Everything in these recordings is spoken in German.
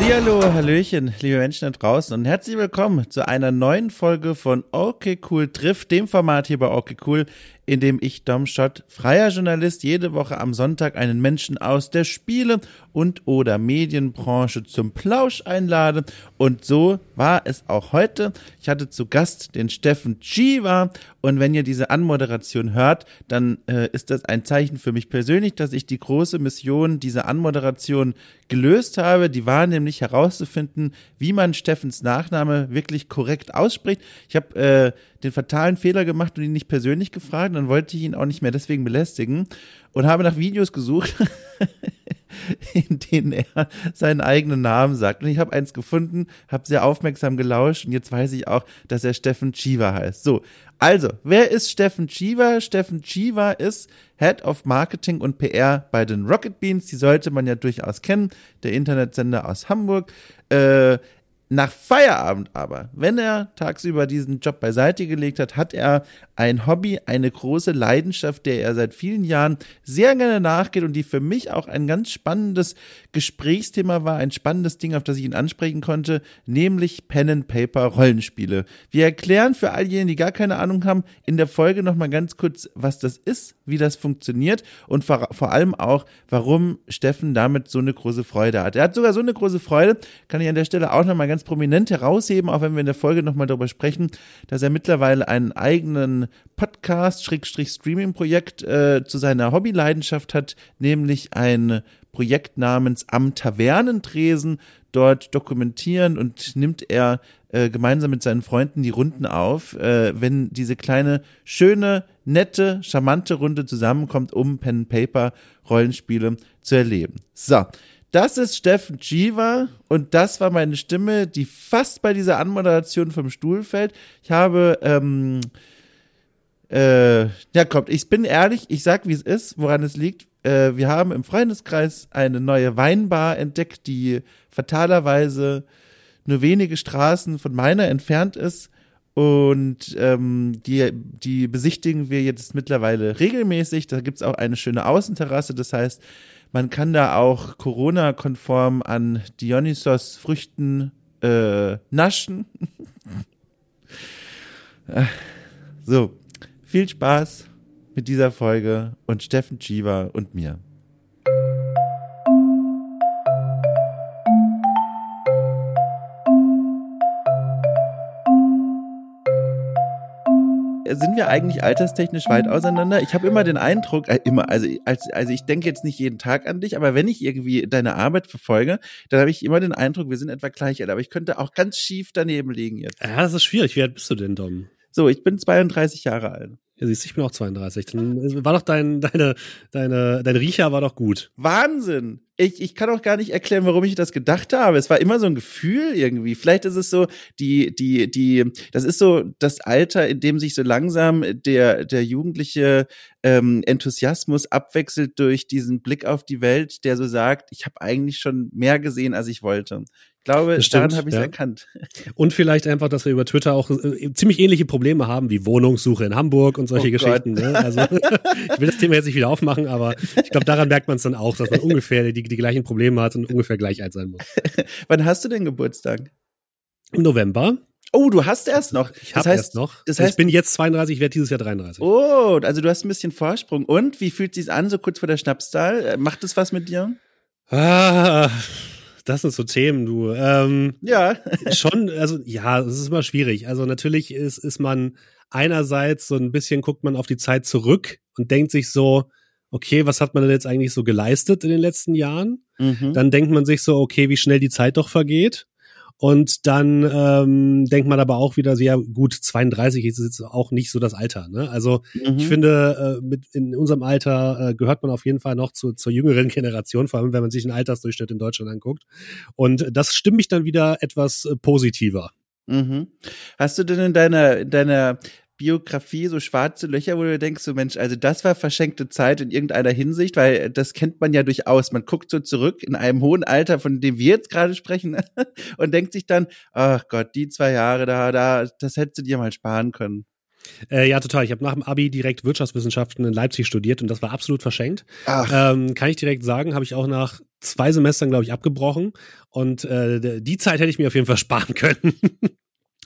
Hallihallo, Hallöchen, liebe Menschen da draußen und herzlich willkommen zu einer neuen Folge von Okay Cool trifft, dem Format hier bei Okay Cool, in dem ich, Dom Schott, freier Journalist, jede Woche am Sonntag einen Menschen aus der Spiele- und oder Medienbranche zum Plausch einlade. Und so war es auch heute. Ich hatte zu Gast den Steffen Chiva. Und wenn ihr diese Anmoderation hört, dann äh, ist das ein Zeichen für mich persönlich, dass ich die große Mission dieser Anmoderation gelöst habe. Die war nämlich herauszufinden, wie man Steffens Nachname wirklich korrekt ausspricht. Ich habe äh, den fatalen Fehler gemacht und ihn nicht persönlich gefragt. Dann wollte ich ihn auch nicht mehr deswegen belästigen und habe nach Videos gesucht, in denen er seinen eigenen Namen sagt. Und ich habe eins gefunden, habe sehr aufmerksam gelauscht und jetzt weiß ich auch, dass er Steffen Chiva heißt. So, also, wer ist Steffen Chiva? Steffen Chiva ist Head of Marketing und PR bei den Rocket Beans. Die sollte man ja durchaus kennen, der Internetsender aus Hamburg. Äh, nach Feierabend aber, wenn er tagsüber diesen Job beiseite gelegt hat, hat er ein Hobby, eine große Leidenschaft, der er seit vielen Jahren sehr gerne nachgeht und die für mich auch ein ganz spannendes Gesprächsthema war, ein spannendes Ding, auf das ich ihn ansprechen konnte, nämlich Pen and Paper Rollenspiele. Wir erklären für all jene, die gar keine Ahnung haben, in der Folge nochmal ganz kurz, was das ist, wie das funktioniert und vor, vor allem auch, warum Steffen damit so eine große Freude hat. Er hat sogar so eine große Freude, kann ich an der Stelle auch nochmal ganz prominent herausheben, auch wenn wir in der Folge nochmal darüber sprechen, dass er mittlerweile einen eigenen Podcast, Schrägstrich Streaming-Projekt äh, zu seiner Hobbyleidenschaft hat, nämlich ein Projekt namens Am Tavernentresen. Dort dokumentieren und nimmt er äh, gemeinsam mit seinen Freunden die Runden auf, äh, wenn diese kleine, schöne, nette, charmante Runde zusammenkommt, um Pen Paper Rollenspiele zu erleben. So. Das ist Steffen Chiva und das war meine Stimme, die fast bei dieser Anmoderation vom Stuhl fällt. Ich habe, ähm, äh, ja kommt, ich bin ehrlich, ich sag wie es ist, woran es liegt. Äh, wir haben im Freundeskreis eine neue Weinbar entdeckt, die fatalerweise nur wenige Straßen von meiner entfernt ist. Und ähm, die, die besichtigen wir jetzt mittlerweile regelmäßig. Da gibt's auch eine schöne Außenterrasse. Das heißt, man kann da auch Corona-konform an Dionysos Früchten äh, naschen. so, viel Spaß mit dieser Folge und Steffen Chiva und mir. Sind wir eigentlich alterstechnisch weit auseinander? Ich habe immer den Eindruck, äh, immer, also, als, also ich denke jetzt nicht jeden Tag an dich, aber wenn ich irgendwie deine Arbeit verfolge, dann habe ich immer den Eindruck, wir sind etwa gleich alt, aber ich könnte auch ganz schief daneben liegen jetzt. Ja, das ist schwierig. Wie alt bist du denn, Dom? So, ich bin 32 Jahre alt. Ja, siehst du, ich bin auch 32. Dann war doch dein, deine, deine, dein Riecher war doch gut. Wahnsinn! Ich, ich kann auch gar nicht erklären, warum ich das gedacht habe. Es war immer so ein Gefühl irgendwie. Vielleicht ist es so, die, die, die, das ist so das Alter, in dem sich so langsam der, der jugendliche ähm, Enthusiasmus abwechselt durch diesen Blick auf die Welt, der so sagt, ich habe eigentlich schon mehr gesehen, als ich wollte. Ich glaube, daran habe ich es ja. erkannt. Und vielleicht einfach, dass wir über Twitter auch äh, ziemlich ähnliche Probleme haben, wie Wohnungssuche in Hamburg und solche oh Geschichten. Ne? Also ich will das Thema jetzt nicht wieder aufmachen, aber ich glaube, daran merkt man es dann auch, dass man ungefähr die, die gleichen Probleme hat und ungefähr gleich alt sein muss. Wann hast du denn Geburtstag? Im November. Oh, du hast erst noch. Ich habe erst noch. Das heißt, ich bin jetzt 32, ich werde dieses Jahr 33. Oh, also du hast ein bisschen Vorsprung. Und wie fühlt sich's an, so kurz vor der Schnapszahl? Äh, macht es was mit dir? Ah, das sind so Themen, du. Ähm, ja. schon, also ja, es ist immer schwierig. Also natürlich ist, ist man einerseits so ein bisschen, guckt man auf die Zeit zurück und denkt sich so, okay, was hat man denn jetzt eigentlich so geleistet in den letzten Jahren? Mhm. Dann denkt man sich so, okay, wie schnell die Zeit doch vergeht. Und dann ähm, denkt man aber auch wieder, ja gut, 32 ist jetzt auch nicht so das Alter. Ne? Also mhm. ich finde, äh, mit in unserem Alter äh, gehört man auf jeden Fall noch zu, zur jüngeren Generation, vor allem wenn man sich den Altersdurchschnitt in Deutschland anguckt. Und das stimmt mich dann wieder etwas äh, positiver. Mhm. Hast du denn in deiner, in deiner Biografie so schwarze Löcher, wo du denkst, so Mensch, also das war verschenkte Zeit in irgendeiner Hinsicht, weil das kennt man ja durchaus. Man guckt so zurück in einem hohen Alter, von dem wir jetzt gerade sprechen, und denkt sich dann, ach Gott, die zwei Jahre da, da, das hättest du dir mal sparen können. Äh, ja, total. Ich habe nach dem Abi direkt Wirtschaftswissenschaften in Leipzig studiert und das war absolut verschenkt. Ähm, kann ich direkt sagen, habe ich auch nach zwei Semestern, glaube ich, abgebrochen. Und äh, die Zeit hätte ich mir auf jeden Fall sparen können.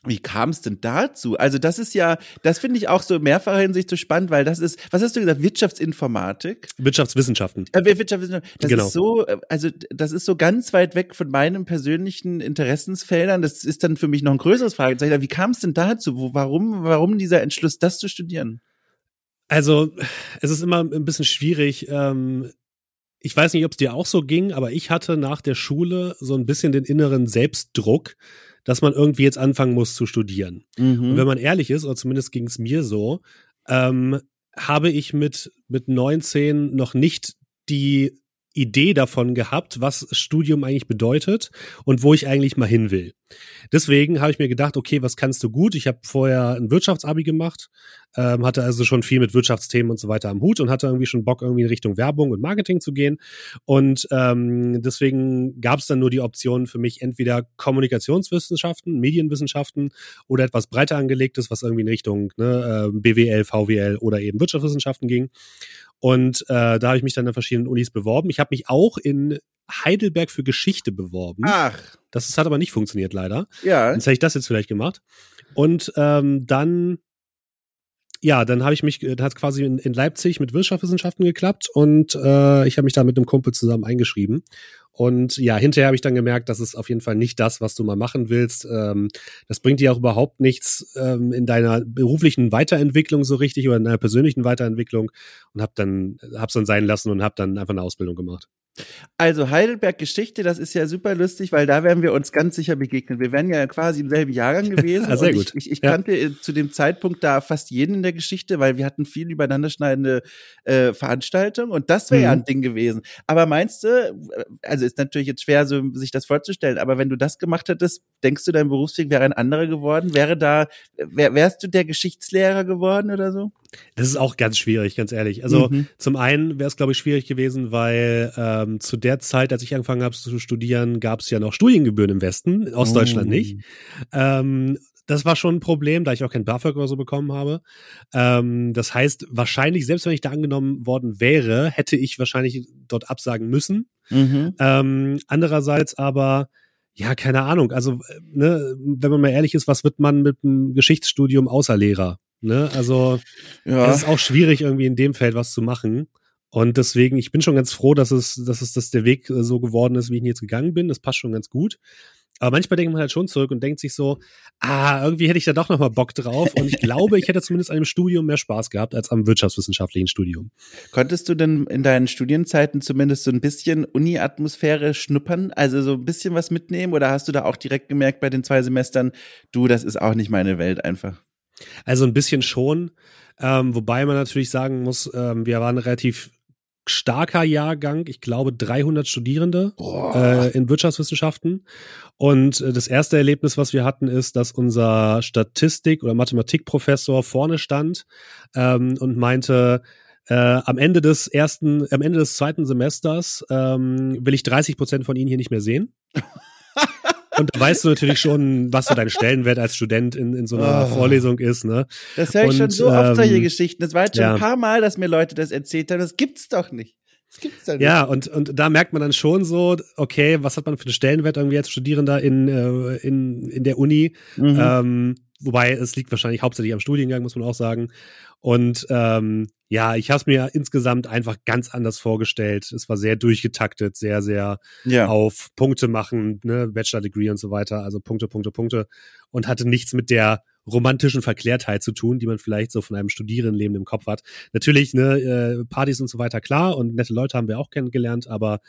Wie kam es denn dazu? Also das ist ja, das finde ich auch so in mehrfacher Hinsicht so spannend, weil das ist, was hast du gesagt, Wirtschaftsinformatik? Wirtschaftswissenschaften. Äh, Wirtschaftswissenschaften. Das genau. ist so, äh, also das ist so ganz weit weg von meinen persönlichen Interessensfeldern. Das ist dann für mich noch ein größeres Fragezeichen. Wie kam es denn dazu? Wo, warum, warum dieser Entschluss, das zu studieren? Also es ist immer ein bisschen schwierig. Ähm, ich weiß nicht, ob es dir auch so ging, aber ich hatte nach der Schule so ein bisschen den inneren Selbstdruck dass man irgendwie jetzt anfangen muss zu studieren. Mhm. Und wenn man ehrlich ist, oder zumindest ging es mir so, ähm, habe ich mit, mit 19 noch nicht die Idee davon gehabt, was Studium eigentlich bedeutet und wo ich eigentlich mal hin will. Deswegen habe ich mir gedacht, okay, was kannst du gut? Ich habe vorher ein Wirtschaftsabi gemacht, ähm, hatte also schon viel mit Wirtschaftsthemen und so weiter am Hut und hatte irgendwie schon Bock, irgendwie in Richtung Werbung und Marketing zu gehen. Und ähm, deswegen gab es dann nur die Option für mich, entweder Kommunikationswissenschaften, Medienwissenschaften oder etwas breiter angelegtes, was irgendwie in Richtung ne, äh, BWL, VWL oder eben Wirtschaftswissenschaften ging. Und äh, da habe ich mich dann an verschiedenen Unis beworben. Ich habe mich auch in Heidelberg für Geschichte beworben. Ach. Das, das hat aber nicht funktioniert, leider. Ja. Jetzt hätte ich das jetzt vielleicht gemacht. Und ähm, dann ja, dann habe ich mich, dann hat quasi in, in, Leipzig mit Wirtschaftswissenschaften geklappt und äh, ich habe mich da mit einem Kumpel zusammen eingeschrieben. Und ja, hinterher habe ich dann gemerkt, das ist auf jeden Fall nicht das, was du mal machen willst. Ähm, das bringt dir auch überhaupt nichts ähm, in deiner beruflichen Weiterentwicklung so richtig oder in deiner persönlichen Weiterentwicklung und habe dann hab's dann sein lassen und habe dann einfach eine Ausbildung gemacht. Also Heidelberg Geschichte, das ist ja super lustig, weil da werden wir uns ganz sicher begegnen. Wir wären ja quasi im selben Jahrgang gewesen. ah, sehr gut. Ich, ich, ich ja. kannte zu dem Zeitpunkt da fast jeden in der Geschichte, weil wir hatten viel übereinanderschneidende äh, Veranstaltungen und das wäre mhm. ja ein Ding gewesen. Aber meinst du, also ist natürlich jetzt schwer, so sich das vorzustellen, aber wenn du das gemacht hättest, denkst du, dein Berufsweg wäre ein anderer geworden? Wäre da, wär, wärst du der Geschichtslehrer geworden oder so? Das ist auch ganz schwierig, ganz ehrlich. Also mhm. zum einen wäre es, glaube ich, schwierig gewesen, weil ähm, zu der Zeit, als ich angefangen habe zu studieren, gab es ja noch Studiengebühren im Westen, in Ostdeutschland oh. nicht. Ähm, das war schon ein Problem, da ich auch kein BAföG oder so bekommen habe. Ähm, das heißt, wahrscheinlich, selbst wenn ich da angenommen worden wäre, hätte ich wahrscheinlich dort absagen müssen. Mhm. Ähm, andererseits aber, ja, keine Ahnung. Also, ne, wenn man mal ehrlich ist, was wird man mit einem Geschichtsstudium außer Lehrer? Ne? Also ja. es ist auch schwierig, irgendwie in dem Feld was zu machen. Und deswegen, ich bin schon ganz froh, dass es, dass es, dass der Weg so geworden ist, wie ich ihn jetzt gegangen bin. Das passt schon ganz gut. Aber manchmal denkt man halt schon zurück und denkt sich so, ah, irgendwie hätte ich da doch noch mal Bock drauf. Und ich glaube, ich hätte zumindest an dem Studium mehr Spaß gehabt als am wirtschaftswissenschaftlichen Studium. Konntest du denn in deinen Studienzeiten zumindest so ein bisschen Uni-Atmosphäre schnuppern? Also so ein bisschen was mitnehmen? Oder hast du da auch direkt gemerkt bei den zwei Semestern, du, das ist auch nicht meine Welt einfach? Also ein bisschen schon. Ähm, wobei man natürlich sagen muss, ähm, wir waren relativ starker Jahrgang, ich glaube 300 Studierende äh, in Wirtschaftswissenschaften. Und äh, das erste Erlebnis, was wir hatten, ist, dass unser Statistik- oder Mathematikprofessor vorne stand ähm, und meinte, äh, am Ende des ersten, am Ende des zweiten Semesters ähm, will ich 30 Prozent von Ihnen hier nicht mehr sehen. Und da weißt du natürlich schon, was so dein Stellenwert als Student in, in so einer oh. Vorlesung ist, ne? Das höre ich und, schon so oft solche ähm, Geschichten. Das war jetzt schon ja. ein paar Mal, dass mir Leute das erzählt haben. Das gibt's doch nicht. Das gibt's doch nicht. Ja, und, und da merkt man dann schon so, okay, was hat man für einen Stellenwert irgendwie als Studierender in, äh, in, in der Uni? Mhm. Ähm, wobei es liegt wahrscheinlich hauptsächlich am Studiengang, muss man auch sagen. Und ähm, ja, ich habe es mir insgesamt einfach ganz anders vorgestellt. Es war sehr durchgetaktet, sehr, sehr ja. auf Punkte machen, ne, Bachelor Degree und so weiter, also Punkte, Punkte, Punkte und hatte nichts mit der romantischen Verklärtheit zu tun, die man vielleicht so von einem Studierendenleben im Kopf hat. Natürlich, ne, äh, Partys und so weiter, klar, und nette Leute haben wir auch kennengelernt, aber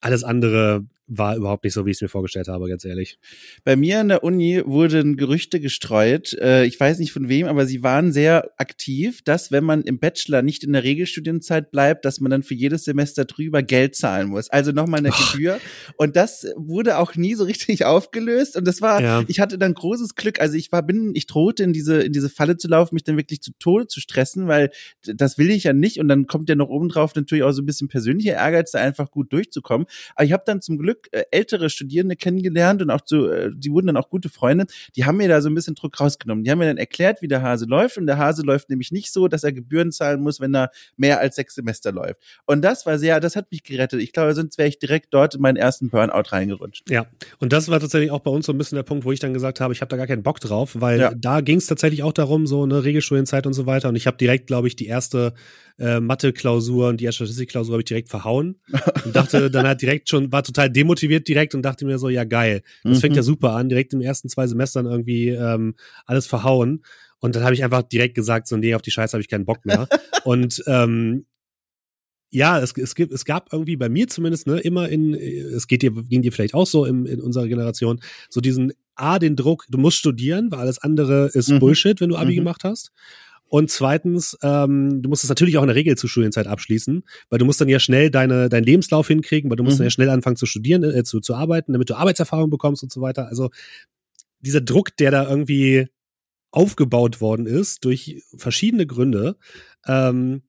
alles andere war überhaupt nicht so, wie ich es mir vorgestellt habe, ganz ehrlich. Bei mir an der Uni wurden Gerüchte gestreut. Äh, ich weiß nicht von wem, aber sie waren sehr aktiv, dass wenn man im Bachelor nicht in der Regelstudienzeit bleibt, dass man dann für jedes Semester drüber Geld zahlen muss. Also nochmal eine Och. Gebühr. Und das wurde auch nie so richtig aufgelöst. Und das war, ja. ich hatte dann großes Glück. Also ich war, bin, ich drohte in diese, in diese Falle zu laufen, mich dann wirklich zu Tode zu stressen, weil das will ich ja nicht. Und dann kommt ja noch obendrauf natürlich auch so ein bisschen persönlicher Ehrgeiz, da einfach gut durchzukommen. Aber ich habe dann zum Glück Glück äh, ältere Studierende kennengelernt und auch zu, äh, die wurden dann auch gute Freunde. Die haben mir da so ein bisschen Druck rausgenommen. Die haben mir dann erklärt, wie der Hase läuft und der Hase läuft nämlich nicht so, dass er Gebühren zahlen muss, wenn er mehr als sechs Semester läuft. Und das war sehr, das hat mich gerettet. Ich glaube, sonst wäre ich direkt dort in meinen ersten Burnout reingerutscht. Ja, und das war tatsächlich auch bei uns so ein bisschen der Punkt, wo ich dann gesagt habe, ich habe da gar keinen Bock drauf, weil ja. da ging es tatsächlich auch darum, so eine Regelstudienzeit und so weiter. Und ich habe direkt, glaube ich, die erste äh, Mathe-Klausur und die erste Statistik-Klausur habe ich direkt verhauen und dachte dann halt direkt schon, war total demotiviert direkt und dachte mir so, ja geil, das mhm. fängt ja super an, direkt im ersten zwei Semestern irgendwie ähm, alles verhauen. Und dann habe ich einfach direkt gesagt, so, nee, auf die Scheiße habe ich keinen Bock mehr. und ähm, ja, es, es, gibt, es gab irgendwie bei mir zumindest ne, immer in, es geht dir, ging dir vielleicht auch so in, in unserer Generation, so diesen A, den Druck, du musst studieren, weil alles andere ist mhm. Bullshit, wenn du Abi mhm. gemacht hast. Und zweitens, ähm, du musst es natürlich auch in der Regel zur Studienzeit abschließen, weil du musst dann ja schnell deine, deinen Lebenslauf hinkriegen, weil du musst mhm. dann ja schnell anfangen zu studieren, äh, zu, zu arbeiten, damit du Arbeitserfahrung bekommst und so weiter. Also dieser Druck, der da irgendwie aufgebaut worden ist durch verschiedene Gründe, ähm,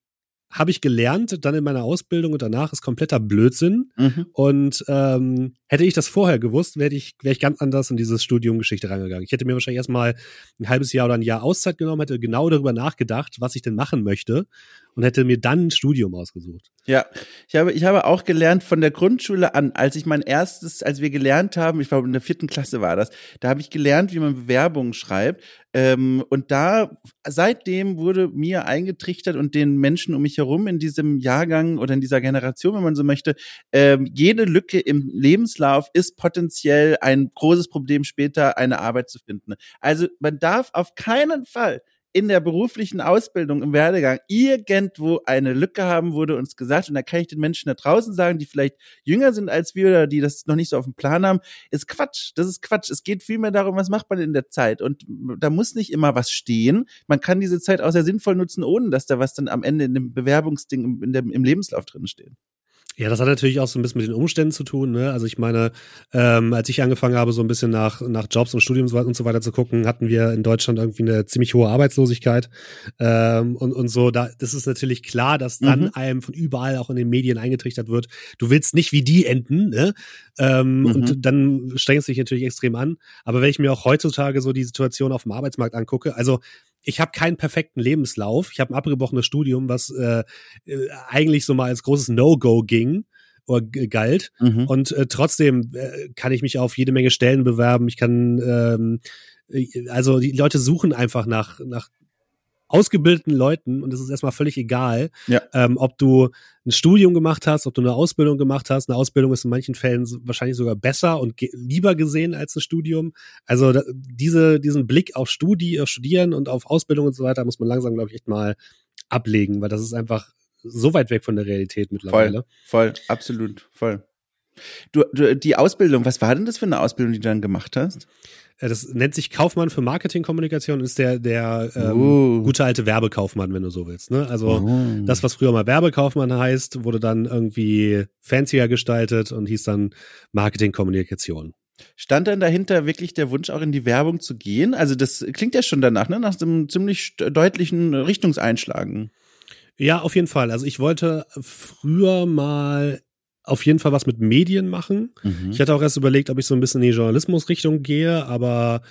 habe ich gelernt, dann in meiner Ausbildung und danach ist kompletter Blödsinn. Mhm. Und ähm, hätte ich das vorher gewusst, wäre ich, wär ich ganz anders in dieses Studium Geschichte rangegangen. Ich hätte mir wahrscheinlich erstmal ein halbes Jahr oder ein Jahr Auszeit genommen, hätte genau darüber nachgedacht, was ich denn machen möchte und hätte mir dann ein Studium ausgesucht. Ja, ich habe, ich habe auch gelernt von der Grundschule an, als ich mein erstes, als wir gelernt haben, ich glaube in der vierten Klasse war das, da habe ich gelernt, wie man Bewerbungen schreibt. Ähm, und da, seitdem wurde mir eingetrichtert und den Menschen um mich herum in diesem Jahrgang oder in dieser Generation, wenn man so möchte, ähm, jede Lücke im Lebenslauf ist potenziell ein großes Problem später, eine Arbeit zu finden. Also man darf auf keinen Fall in der beruflichen Ausbildung im Werdegang irgendwo eine Lücke haben, wurde uns gesagt. Und da kann ich den Menschen da draußen sagen, die vielleicht jünger sind als wir oder die das noch nicht so auf dem Plan haben, ist Quatsch. Das ist Quatsch. Es geht vielmehr darum, was macht man in der Zeit. Und da muss nicht immer was stehen. Man kann diese Zeit auch sehr sinnvoll nutzen, ohne dass da was dann am Ende in dem Bewerbungsding, in dem, im Lebenslauf drin steht. Ja, das hat natürlich auch so ein bisschen mit den Umständen zu tun. Ne? Also ich meine, ähm, als ich angefangen habe, so ein bisschen nach, nach Jobs und Studiums und so weiter zu gucken, hatten wir in Deutschland irgendwie eine ziemlich hohe Arbeitslosigkeit ähm, und, und so. Da, das ist natürlich klar, dass dann mhm. einem von überall auch in den Medien eingetrichtert wird, du willst nicht wie die enden. Ne? Ähm, mhm. Und dann strengst du dich natürlich extrem an. Aber wenn ich mir auch heutzutage so die Situation auf dem Arbeitsmarkt angucke, also ich habe keinen perfekten Lebenslauf. Ich habe ein abgebrochenes Studium, was äh, äh, eigentlich so mal als großes No-Go ging oder galt. Mhm. Und äh, trotzdem äh, kann ich mich auf jede Menge Stellen bewerben. Ich kann ähm, äh, also die Leute suchen einfach nach nach ausgebildeten Leuten und es ist erstmal völlig egal, ja. ähm, ob du ein Studium gemacht hast, ob du eine Ausbildung gemacht hast. Eine Ausbildung ist in manchen Fällen wahrscheinlich sogar besser und lieber gesehen als ein Studium. Also da, diese, diesen Blick auf Studi auf Studieren und auf Ausbildung und so weiter muss man langsam, glaube ich, echt mal ablegen, weil das ist einfach so weit weg von der Realität mittlerweile. Voll, voll, absolut, voll. Du, du, die Ausbildung, was war denn das für eine Ausbildung, die du dann gemacht hast? Äh, das nennt sich Kaufmann für Marketingkommunikation, ist der, der ähm, uh. gute alte Werbekaufmann, wenn du so willst. Ne? Also uh. das, was früher mal Werbekaufmann heißt, wurde dann irgendwie fancier gestaltet und hieß dann Marketingkommunikation. Stand dann dahinter wirklich der Wunsch, auch in die Werbung zu gehen? Also das klingt ja schon danach, ne? nach einem ziemlich deutlichen Richtungseinschlagen. Ja, auf jeden Fall. Also ich wollte früher mal auf jeden Fall was mit Medien machen. Mhm. Ich hatte auch erst überlegt, ob ich so ein bisschen in die Journalismusrichtung gehe, aber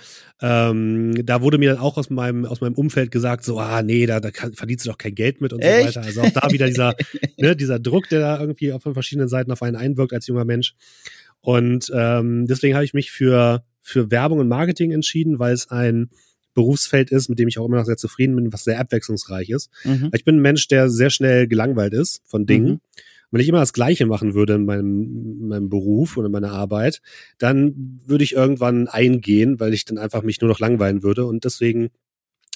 ähm, da wurde mir dann auch aus meinem aus meinem Umfeld gesagt, so ah nee, da, da kann, verdienst du doch kein Geld mit und Echt? so weiter. Also auch da wieder dieser ne, dieser Druck, der da irgendwie von verschiedenen Seiten auf einen einwirkt als junger Mensch. Und ähm, deswegen habe ich mich für für Werbung und Marketing entschieden, weil es ein Berufsfeld ist, mit dem ich auch immer noch sehr zufrieden bin, was sehr abwechslungsreich ist. Mhm. Ich bin ein Mensch, der sehr schnell gelangweilt ist von Dingen. Mhm wenn ich immer das Gleiche machen würde in meinem, in meinem Beruf oder in meiner Arbeit, dann würde ich irgendwann eingehen, weil ich dann einfach mich nur noch langweilen würde. Und deswegen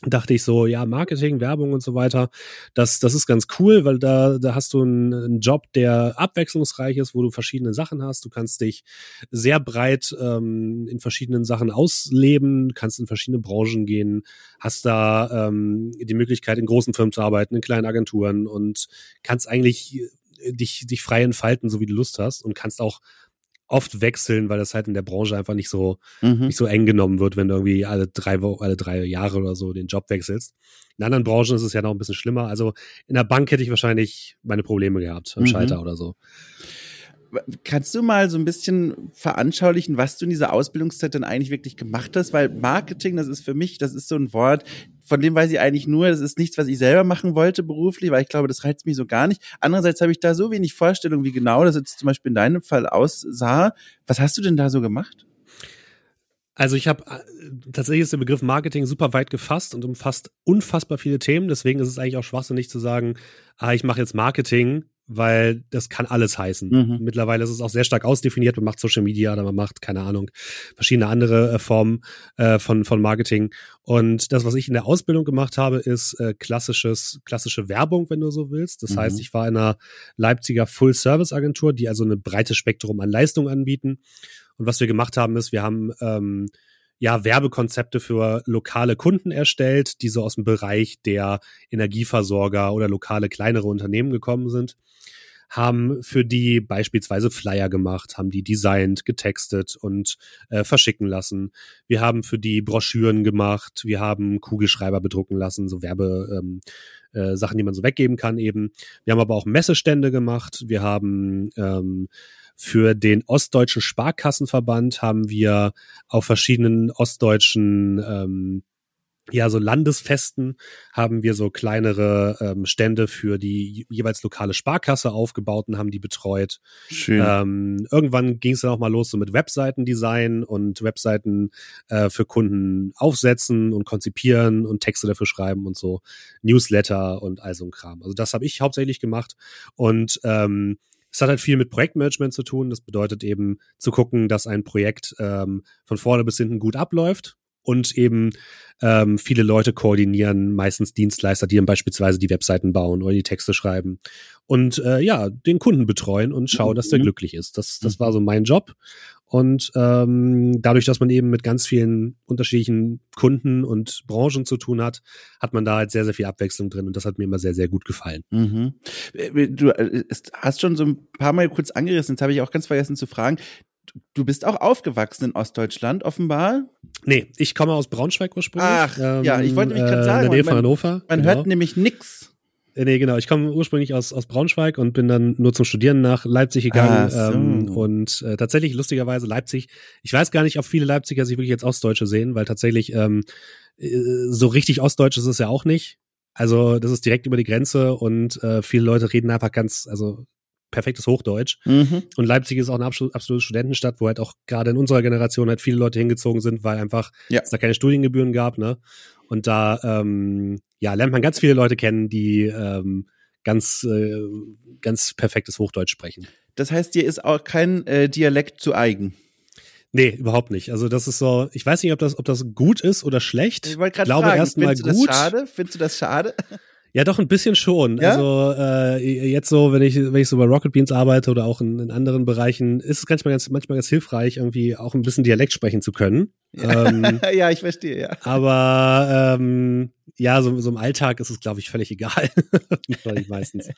dachte ich so, ja, Marketing, Werbung und so weiter, das, das ist ganz cool, weil da, da hast du einen, einen Job, der abwechslungsreich ist, wo du verschiedene Sachen hast. Du kannst dich sehr breit ähm, in verschiedenen Sachen ausleben, kannst in verschiedene Branchen gehen, hast da ähm, die Möglichkeit, in großen Firmen zu arbeiten, in kleinen Agenturen und kannst eigentlich dich, dich frei entfalten, so wie du Lust hast und kannst auch oft wechseln, weil das halt in der Branche einfach nicht so, mhm. nicht so eng genommen wird, wenn du irgendwie alle drei Wochen, alle drei Jahre oder so den Job wechselst. In anderen Branchen ist es ja noch ein bisschen schlimmer. Also in der Bank hätte ich wahrscheinlich meine Probleme gehabt, am mhm. Schalter oder so. Kannst du mal so ein bisschen veranschaulichen, was du in dieser Ausbildungszeit dann eigentlich wirklich gemacht hast? Weil Marketing, das ist für mich, das ist so ein Wort, von dem weiß ich eigentlich nur, das ist nichts, was ich selber machen wollte beruflich, weil ich glaube, das reizt mich so gar nicht. Andererseits habe ich da so wenig Vorstellung, wie genau das jetzt zum Beispiel in deinem Fall aussah. Was hast du denn da so gemacht? Also ich habe tatsächlich ist der Begriff Marketing super weit gefasst und umfasst unfassbar viele Themen. Deswegen ist es eigentlich auch schwachsinnig zu sagen, ah, ich mache jetzt Marketing, weil das kann alles heißen. Mhm. Mittlerweile ist es auch sehr stark ausdefiniert. Man macht Social Media oder man macht, keine Ahnung, verschiedene andere äh, Formen äh, von, von Marketing. Und das, was ich in der Ausbildung gemacht habe, ist äh, klassisches, klassische Werbung, wenn du so willst. Das mhm. heißt, ich war in einer Leipziger Full-Service-Agentur, die also eine breites Spektrum an Leistungen anbieten. Und was wir gemacht haben, ist, wir haben ähm, ja Werbekonzepte für lokale Kunden erstellt, die so aus dem Bereich der Energieversorger oder lokale kleinere Unternehmen gekommen sind haben für die beispielsweise Flyer gemacht, haben die designt, getextet und äh, verschicken lassen. Wir haben für die Broschüren gemacht, wir haben Kugelschreiber bedrucken lassen, so Werbe ähm, äh, Sachen, die man so weggeben kann eben. Wir haben aber auch Messestände gemacht, wir haben ähm, für den Ostdeutschen Sparkassenverband haben wir auf verschiedenen ostdeutschen ähm, ja, so Landesfesten haben wir so kleinere ähm, Stände für die jeweils lokale Sparkasse aufgebaut und haben die betreut. Schön. Ähm, irgendwann ging es dann auch mal los so mit Webseitendesign und Webseiten äh, für Kunden aufsetzen und konzipieren und Texte dafür schreiben und so Newsletter und all so ein Kram. Also das habe ich hauptsächlich gemacht und ähm, es hat halt viel mit Projektmanagement zu tun. Das bedeutet eben zu gucken, dass ein Projekt ähm, von vorne bis hinten gut abläuft und eben ähm, viele Leute koordinieren, meistens Dienstleister, die dann beispielsweise die Webseiten bauen oder die Texte schreiben und äh, ja, den Kunden betreuen und schauen, dass der mhm. glücklich ist. Das, das war so mein Job. Und ähm, dadurch, dass man eben mit ganz vielen unterschiedlichen Kunden und Branchen zu tun hat, hat man da halt sehr, sehr viel Abwechslung drin und das hat mir immer sehr, sehr gut gefallen. Mhm. Du äh, hast schon so ein paar Mal kurz angerissen, jetzt habe ich auch ganz vergessen zu fragen. Du bist auch aufgewachsen in Ostdeutschland, offenbar? Nee, ich komme aus Braunschweig ursprünglich. Ach, ähm, ja, ich wollte nämlich gerade sagen. In der Nähe von Hannover. Man genau. hört nämlich nix. Äh, nee, genau. Ich komme ursprünglich aus, aus Braunschweig und bin dann nur zum Studieren nach Leipzig gegangen. Ah, so. ähm, und äh, tatsächlich, lustigerweise, Leipzig, ich weiß gar nicht, ob viele Leipziger sich wirklich als Ostdeutsche sehen, weil tatsächlich ähm, äh, so richtig Ostdeutsch ist es ja auch nicht. Also das ist direkt über die Grenze und äh, viele Leute reden einfach ganz, also perfektes Hochdeutsch. Mhm. Und Leipzig ist auch eine absolute Studentenstadt, wo halt auch gerade in unserer Generation halt viele Leute hingezogen sind, weil einfach ja. es da keine Studiengebühren gab, ne? Und da ähm, ja, lernt man ganz viele Leute kennen, die ähm, ganz, äh, ganz perfektes Hochdeutsch sprechen. Das heißt, dir ist auch kein äh, Dialekt zu eigen. Nee, überhaupt nicht. Also das ist so, ich weiß nicht, ob das, ob das gut ist oder schlecht. Ich wollte gerade fragen, erstmal gut. Das schade? Findest du das schade? Ja, doch ein bisschen schon. Ja? Also äh, jetzt so, wenn ich wenn ich so bei Rocket Beans arbeite oder auch in, in anderen Bereichen, ist es manchmal ganz manchmal ganz hilfreich, irgendwie auch ein bisschen Dialekt sprechen zu können. Ja, ähm, ja ich verstehe, ja. Aber ähm, ja, so, so im Alltag ist es, glaube ich, völlig egal. meistens.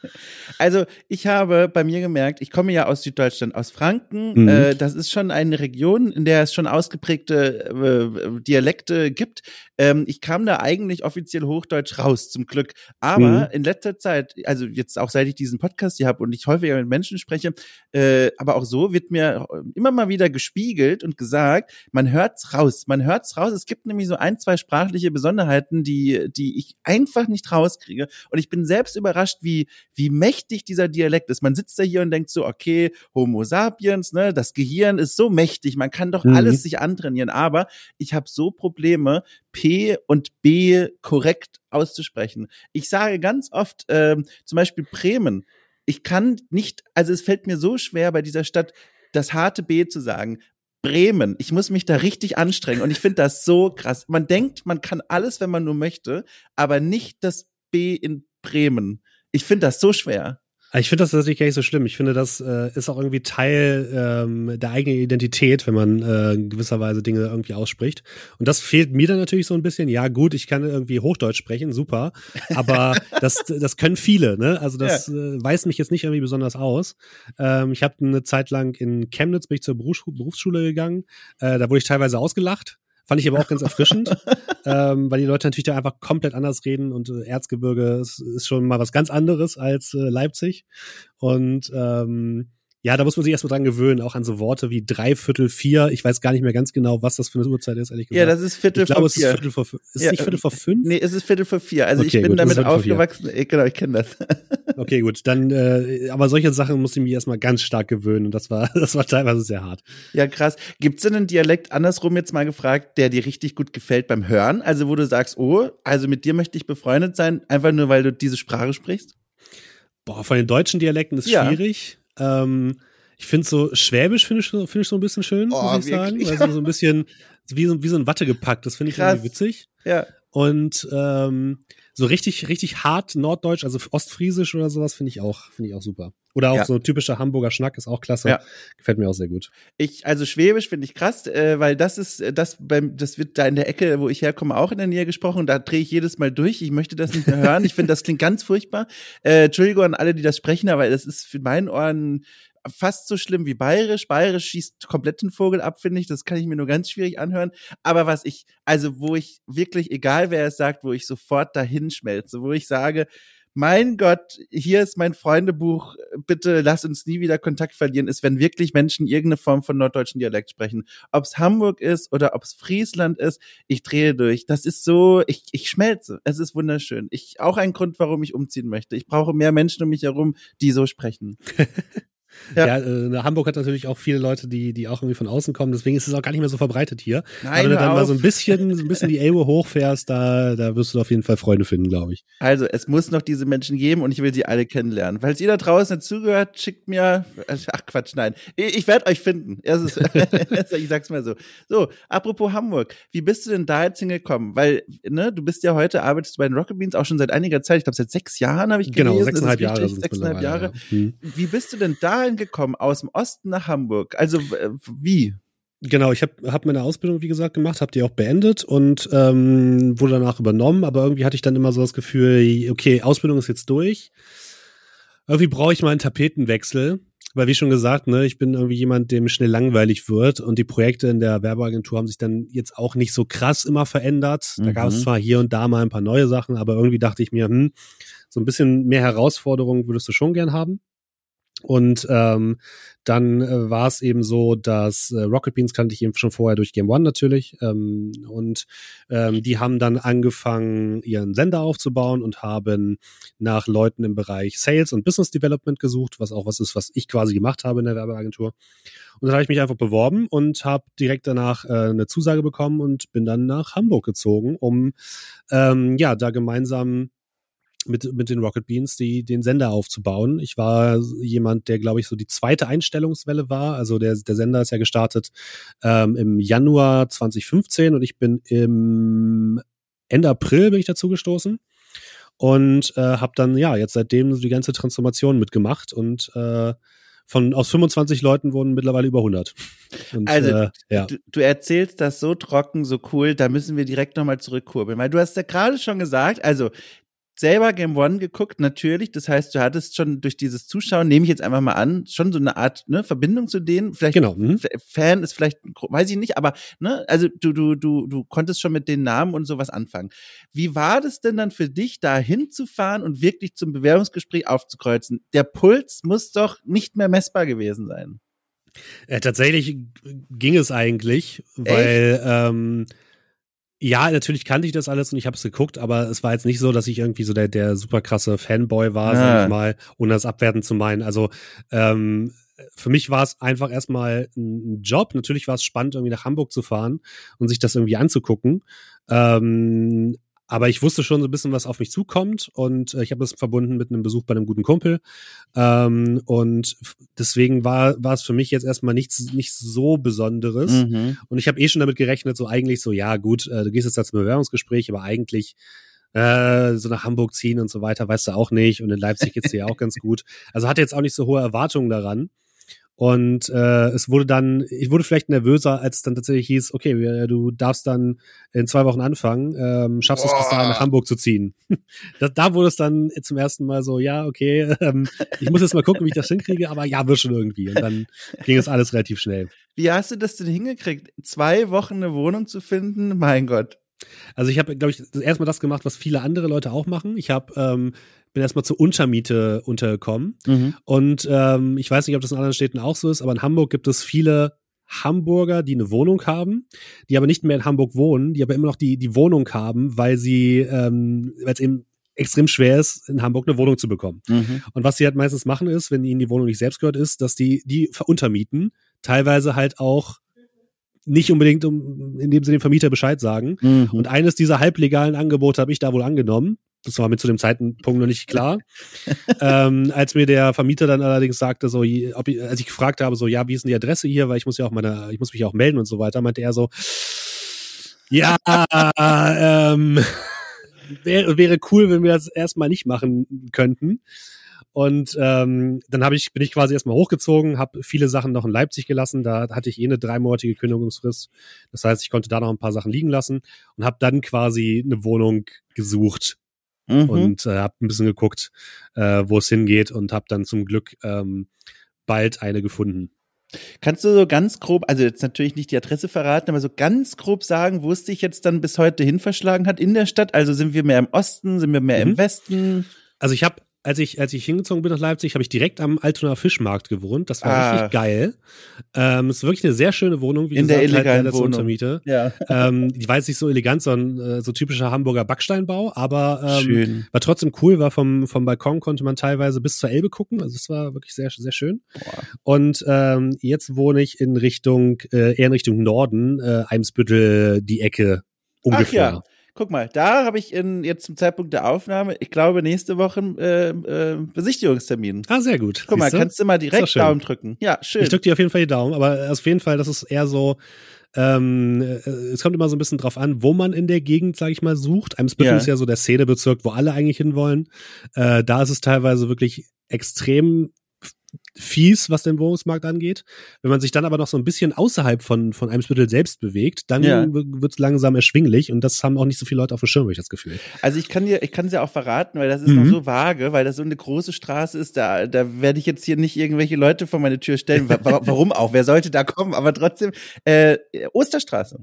Also ich habe bei mir gemerkt, ich komme ja aus Süddeutschland, aus Franken. Mhm. Äh, das ist schon eine Region, in der es schon ausgeprägte äh, Dialekte gibt. Ähm, ich kam da eigentlich offiziell Hochdeutsch raus, zum Glück. Aber mhm. in letzter Zeit, also jetzt auch seit ich diesen Podcast hier habe und ich häufiger mit Menschen spreche, äh, aber auch so wird mir immer mal wieder gespiegelt und gesagt, man hört's raus, man hört's raus. Es gibt nämlich so ein, zwei sprachliche Besonderheiten, die die ich einfach nicht rauskriege. Und ich bin selbst überrascht, wie, wie mächtig dieser Dialekt ist. Man sitzt da hier und denkt so, okay, Homo sapiens, ne, das Gehirn ist so mächtig, man kann doch mhm. alles sich antrainieren. Aber ich habe so Probleme, P und B korrekt auszusprechen. Ich sage ganz oft, ähm, zum Beispiel Bremen. Ich kann nicht, also es fällt mir so schwer bei dieser Stadt, das harte B zu sagen. Bremen. Ich muss mich da richtig anstrengen und ich finde das so krass. Man denkt, man kann alles, wenn man nur möchte, aber nicht das B in Bremen. Ich finde das so schwer. Ich finde das natürlich gar nicht so schlimm. Ich finde, das äh, ist auch irgendwie Teil ähm, der eigenen Identität, wenn man äh, in gewisser Weise Dinge irgendwie ausspricht. Und das fehlt mir dann natürlich so ein bisschen. Ja, gut, ich kann irgendwie Hochdeutsch sprechen, super. Aber das, das können viele, ne? Also das ja. äh, weist mich jetzt nicht irgendwie besonders aus. Ähm, ich habe eine Zeit lang in Chemnitz bin ich zur Berufsschule gegangen. Äh, da wurde ich teilweise ausgelacht. Fand ich aber auch ganz erfrischend, ähm, weil die Leute natürlich da einfach komplett anders reden und äh, Erzgebirge ist, ist, schon mal was ganz anderes als äh, Leipzig. Und ähm, Ja, da muss man sich erstmal dran gewöhnen, auch an so Worte wie dreiviertel vier. Ich weiß gar nicht mehr ganz genau, was das für eine Uhrzeit ist, ehrlich gesagt. Ja, das ist Viertel ich glaube, vor es ist vier. Viertel vor fünf. Ist es Ja, nicht Viertel vor fünf? Nee, es ist Viertel vor vier. Also Okay, ich bin gut, damit Viertel aufgewachsen. Ich, genau, ich kenne das. Okay, gut. Dann, äh, aber solche Sachen musste ich mich erstmal ganz stark gewöhnen und das war, das war teilweise sehr hart. Ja, krass. Gibt's denn einen Dialekt andersrum jetzt mal gefragt, der dir richtig gut gefällt beim Hören? Also wo du sagst, oh, also mit dir möchte ich befreundet sein, einfach nur weil du diese Sprache sprichst? Boah, von den deutschen Dialekten ist Ja. schwierig. Ähm, ich finde so Schwäbisch finde ich, so- finde ich so ein bisschen schön, Oh, muss ich sagen. wirklich? Also so ein bisschen wie so, wie so ein Watte gepackt. Das finde ich Krass. irgendwie witzig. Ja. Und ähm, so richtig, richtig hart Norddeutsch, also Ostfriesisch oder sowas, finde ich auch, finde ich auch super. Oder auch Ja. so typischer Hamburger Schnack ist auch klasse. Ja. Gefällt mir auch sehr gut. Ich, also Schwäbisch finde ich krass, äh, weil das ist, äh, das beim, das wird da in der Ecke, wo ich herkomme, auch in der Nähe gesprochen. Da drehe ich jedes Mal durch. Ich möchte das nicht mehr hören. Ich finde, das klingt ganz furchtbar. Äh, Entschuldigung an alle, die das sprechen, aber das ist für meinen Ohren fast so schlimm wie Bayerisch. Bayerisch schießt komplett den Vogel ab, finde ich. Das kann ich mir nur ganz schwierig anhören. Aber was ich, also wo ich wirklich, egal wer es sagt, wo ich sofort dahin schmelze, wo ich sage, mein Gott, hier ist mein Freundebuch, bitte lass uns nie wieder Kontakt verlieren, ist, wenn wirklich Menschen irgendeine Form von norddeutschen Dialekt sprechen. Ob es Hamburg ist oder ob es Friesland ist, ich drehe durch. Das ist so, ich, ich schmelze. Es ist wunderschön. Ich, auch ein Grund, warum ich umziehen möchte. Ich brauche mehr Menschen um mich herum, die so sprechen. Ja. Ja, äh, Hamburg hat natürlich auch viele Leute, die, die auch irgendwie von außen kommen, deswegen ist es auch gar nicht mehr so verbreitet hier. Nein, Aber wenn du dann mal auf. so ein bisschen, so ein bisschen die Elbe hochfährst, da, da wirst du auf jeden Fall Freunde finden, glaube ich. Also, es muss noch diese Menschen geben und ich will sie alle kennenlernen. Falls ihr da draußen dazugehört, schickt mir, ach Quatsch, nein. Ich, ich werde euch finden. Ist, ich sag's mal so. So, apropos Hamburg. Wie bist du denn da jetzt hingekommen? Weil, ne, du bist ja heute, arbeitest du bei den Rocket Beans auch schon seit einiger Zeit. Ich glaube, seit sechs Jahren habe ich gelesen. Genau, sechseinhalb Jahre Sechseinhalb Jahre. mittlerweile. Ja. Hm. Wie bist du denn dahin gekommen? Aus dem Osten nach Hamburg? Also, äh, wie? Genau, ich habe hab meine Ausbildung, wie gesagt, gemacht, habe die auch beendet und ähm, wurde danach übernommen, aber irgendwie hatte ich dann immer so das Gefühl, okay, Ausbildung ist jetzt durch. Irgendwie brauche ich mal einen Tapetenwechsel, weil wie schon gesagt, ne, ich bin irgendwie jemand, dem schnell langweilig wird und die Projekte in der Werbeagentur haben sich dann jetzt auch nicht so krass immer verändert. Da Mhm. gab es zwar hier und da mal ein paar neue Sachen, aber irgendwie dachte ich mir, hm, so ein bisschen mehr Herausforderungen würdest du schon gern haben. Und ähm, dann äh, war es eben so, dass äh, Rocket Beans kannte ich eben schon vorher durch Game One natürlich. Ähm, und ähm, die haben dann angefangen, ihren Sender aufzubauen und haben nach Leuten im Bereich Sales und Business Development gesucht, was auch was ist, was ich quasi gemacht habe in der Werbeagentur. Und dann habe ich mich einfach beworben und habe direkt danach äh, eine Zusage bekommen und bin dann nach Hamburg gezogen, um ähm, ja da gemeinsam mit, mit den Rocket Beans die, den Sender aufzubauen. Ich war jemand, der, glaube ich, so die zweite Einstellungswelle war. Also der, der Sender ist ja gestartet ähm, im Januar 2015 und ich bin im Ende April bin ich dazu gestoßen und äh, habe dann ja jetzt seitdem so die ganze Transformation mitgemacht und äh, von aus 25 Leuten wurden mittlerweile über 100. Und, Also, äh, ja. Du, du erzählst das so trocken, so cool, da müssen wir direkt nochmal zurückkurbeln, weil du hast ja gerade schon gesagt, also selber Game One geguckt, natürlich. Das heißt, du hattest schon durch dieses Zuschauen, nehme ich jetzt einfach mal an, schon so eine Art ne, Verbindung zu denen. Vielleicht Genau. Mhm. Fan ist vielleicht, weiß ich nicht, aber ne, also du, du, du, du konntest schon mit den Namen und sowas anfangen. Wie war das denn dann für dich, da hinzufahren und wirklich zum Bewerbungsgespräch aufzukreuzen? Der Puls muss doch nicht mehr messbar gewesen sein. Äh, tatsächlich ging es eigentlich, weil ähm, ja, natürlich kannte ich das alles und ich habe es geguckt, aber es war jetzt nicht so, dass ich irgendwie so der, der super krasse Fanboy war, Ah. sag ich mal, ohne das abwerten zu meinen. Also ähm, für mich war es einfach erstmal ein Job. Natürlich war es spannend, irgendwie nach Hamburg zu fahren und sich das irgendwie anzugucken. Ähm, aber ich wusste schon so ein bisschen, was auf mich zukommt und äh, ich habe das verbunden mit einem Besuch bei einem guten Kumpel. Ähm, und deswegen war, war es für mich jetzt erstmal nichts, nicht so Besonderes. Mhm. Und ich habe eh schon damit gerechnet, so eigentlich so, ja gut, äh, du gehst jetzt da zum Bewerbungsgespräch, aber eigentlich äh, so nach Hamburg ziehen und so weiter, weißt du auch nicht. Und in Leipzig geht's dir ja auch ganz gut. Also hatte jetzt auch nicht so hohe Erwartungen daran. Und äh, es wurde dann, ich wurde vielleicht nervöser, als es dann tatsächlich hieß, okay, wir- du darfst dann in zwei Wochen anfangen, ähm, schaffst es bis dahin nach Boah. Hamburg zu ziehen. da, da wurde es dann zum ersten Mal so, ja, okay, ähm, ich muss jetzt mal gucken, wie ich das hinkriege, aber ja, wird schon irgendwie. Und dann ging es alles relativ schnell. Wie hast du das denn hingekriegt? Zwei Wochen eine Wohnung zu finden? Mein Gott. Also ich habe, glaube ich, erstmal das gemacht, was viele andere Leute auch machen. Ich habe ähm, bin erstmal zur Untermiete untergekommen. Mhm. Und ähm, ich weiß nicht, ob das in anderen Städten auch so ist, aber in Hamburg gibt es viele Hamburger, die eine Wohnung haben, die aber nicht mehr in Hamburg wohnen, die aber immer noch die, die Wohnung haben, weil sie, ähm, weil es eben extrem schwer ist, in Hamburg eine Wohnung zu bekommen. Mhm. Und was sie halt meistens machen ist, wenn ihnen die Wohnung nicht selbst gehört, ist, dass die die veruntermieten, teilweise halt auch nicht unbedingt, um, indem sie dem Vermieter Bescheid sagen. Mhm. Und eines dieser halblegalen Angebote habe ich da wohl angenommen. Das war mir zu dem Zeitpunkt noch nicht klar. ähm, als mir der Vermieter dann allerdings sagte, so, ob ich, als ich gefragt habe, so, ja, wie ist denn die Adresse hier, weil ich muss ja auch meine, ich muss mich auch melden und so weiter, meinte er so, ja, ähm, wäre, wäre cool, wenn wir das erstmal nicht machen könnten. Und ähm, dann hab ich, bin ich quasi erstmal hochgezogen, habe viele Sachen noch in Leipzig gelassen. Da hatte ich eh eine dreimonatige Kündigungsfrist. Das heißt, ich konnte da noch ein paar Sachen liegen lassen und habe dann quasi eine Wohnung gesucht mhm. und äh, habe ein bisschen geguckt, äh, wo es hingeht und habe dann zum Glück ähm, bald eine gefunden. Kannst du so ganz grob, also jetzt natürlich nicht die Adresse verraten, aber so ganz grob sagen, wo es dich jetzt dann bis heute hin verschlagen hat in der Stadt? Also sind wir mehr im Osten, sind wir mehr mhm. im Westen? Also ich habe als ich, als ich hingezogen bin nach Leipzig, habe ich direkt am Altonaer Fischmarkt gewohnt. Das war ah. richtig geil. Ähm, es ist wirklich eine sehr schöne Wohnung, wie In gesagt, der halt illegalen halt, Wohnung. Untermiete. Ja. Ähm, die war jetzt nicht so elegant, sondern äh, so typischer Hamburger Backsteinbau, aber ähm, schön. war trotzdem cool, war vom, vom Balkon konnte man teilweise bis zur Elbe gucken. Also es war wirklich sehr, sehr schön. Boah. Und ähm, jetzt wohne ich in Richtung, äh, eher in Richtung Norden, äh, Eimsbüttel, die Ecke ungefähr. Ach ja. Guck mal, da habe ich in, jetzt zum Zeitpunkt der Aufnahme, ich glaube, nächste Woche äh, äh, Besichtigungstermin. Ah, sehr gut. Guck Siehste? mal, kannst du mal direkt Daumen drücken. Ja, schön. Ich drücke dir auf jeden Fall die Daumen, aber auf jeden Fall, das ist eher so, ähm, äh, es kommt immer so ein bisschen drauf an, wo man in der Gegend, sage ich mal, sucht. Eimsbüttel ja. ist ja so der Szenebezirk, wo alle eigentlich hinwollen. Äh, da ist es teilweise wirklich extrem fies, was den Wohnungsmarkt angeht. Wenn man sich dann aber noch so ein bisschen außerhalb von, von Eimsbüttel selbst bewegt, dann ja. wird es langsam erschwinglich und das haben auch nicht so viele Leute auf dem Schirm, habe ich das Gefühl. Also ich kann dir, ich kann es ja auch verraten, weil das ist mhm. noch so vage, weil das so eine große Straße ist, da, da werde ich jetzt hier nicht irgendwelche Leute vor meine Tür stellen. Warum auch? Wer sollte da kommen? Aber trotzdem, äh, Osterstraße.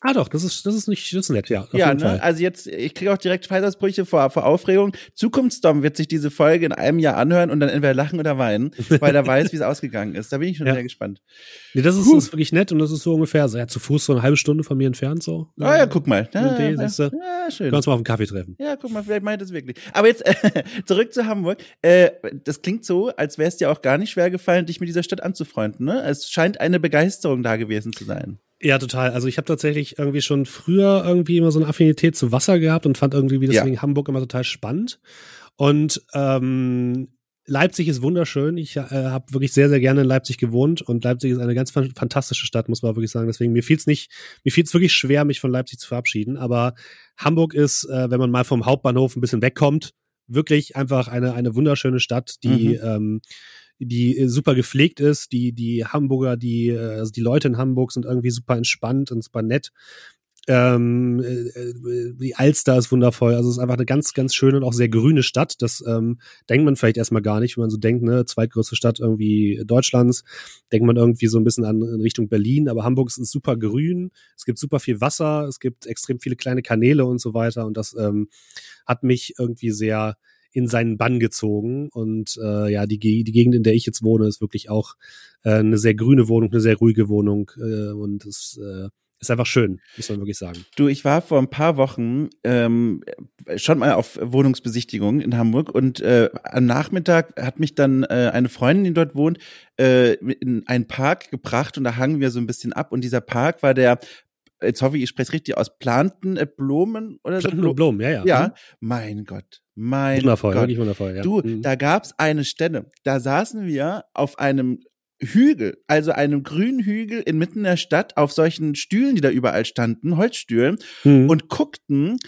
Ah doch, das ist, das ist nicht, das ist nett, ja. ja, ne? also jetzt, ich kriege auch direkt Pfeisersbrüche vor, vor Aufregung. Zukunftsdom wird sich diese Folge in einem Jahr anhören und dann entweder lachen oder weinen, weil er weiß, wie es ausgegangen ist. Da bin ich schon ja. sehr gespannt. Nee, das ist, ist, wirklich nett und das ist so ungefähr, so, ja, zu Fuß so eine halbe Stunde von mir entfernt, so. Ah ja, ja guck mal. Ja, ja, ja, ja, schön. Können uns mal auf einen Kaffee treffen. Ja, guck mal, vielleicht meint es wirklich. Aber jetzt, äh, zurück zu Hamburg. Äh, das klingt so, als wäre es dir auch gar nicht schwer gefallen, dich mit dieser Stadt anzufreunden, ne? Es scheint eine Begeisterung da gewesen zu sein. Ja, total. Also ich habe tatsächlich irgendwie schon früher irgendwie immer so eine Affinität zu Wasser gehabt und fand irgendwie wie deswegen ja. Hamburg immer total spannend. Und ähm, Leipzig ist wunderschön. Ich äh, habe wirklich sehr, sehr gerne in Leipzig gewohnt und Leipzig ist eine ganz fantastische Stadt, muss man wirklich sagen. Deswegen mir fiel's nicht, mir fiel's wirklich schwer, mich von Leipzig zu verabschieden. Aber Hamburg ist, äh, wenn man mal vom Hauptbahnhof ein bisschen wegkommt, wirklich einfach eine eine wunderschöne Stadt, die mhm. ähm, die äh, super gepflegt ist, die, die Hamburger, die, äh, also die Leute in Hamburg sind irgendwie super entspannt und super nett. Ähm, äh, die Alster ist wundervoll. Also es ist einfach eine ganz, ganz schöne und auch sehr grüne Stadt. Das ähm, denkt man vielleicht erstmal gar nicht, wenn man so denkt, ne, zweitgrößte Stadt irgendwie Deutschlands, denkt man irgendwie so ein bisschen an in Richtung Berlin, aber Hamburg ist super grün, es gibt super viel Wasser, es gibt extrem viele kleine Kanäle und so weiter. Und das ähm, hat mich irgendwie sehr in seinen Bann gezogen. Und äh, ja, die, die Gegend, in der ich jetzt wohne, ist wirklich auch äh, eine sehr grüne Wohnung, eine sehr ruhige Wohnung. Äh, und es äh, ist einfach schön, muss man wirklich sagen. Du, ich war vor ein paar Wochen ähm, schon mal auf Wohnungsbesichtigung in Hamburg und äh, am Nachmittag hat mich dann äh, eine Freundin, die dort wohnt, äh, in einen Park gebracht und da hangen wir so ein bisschen ab und dieser Park war der jetzt hoffe ich, ich spreche richtig aus, Planten, äh, Blumen oder Planten so. Blumen, ja, ja. Ja, mhm. mein Gott, mein wundervoll, Gott. Wirklich wundervoll, ja. Du, mhm. da gab's eine Stelle, da saßen wir auf einem Hügel, also einem grünen Hügel inmitten der Stadt auf solchen Stühlen, die da überall standen, Holzstühlen, mhm. und guckten,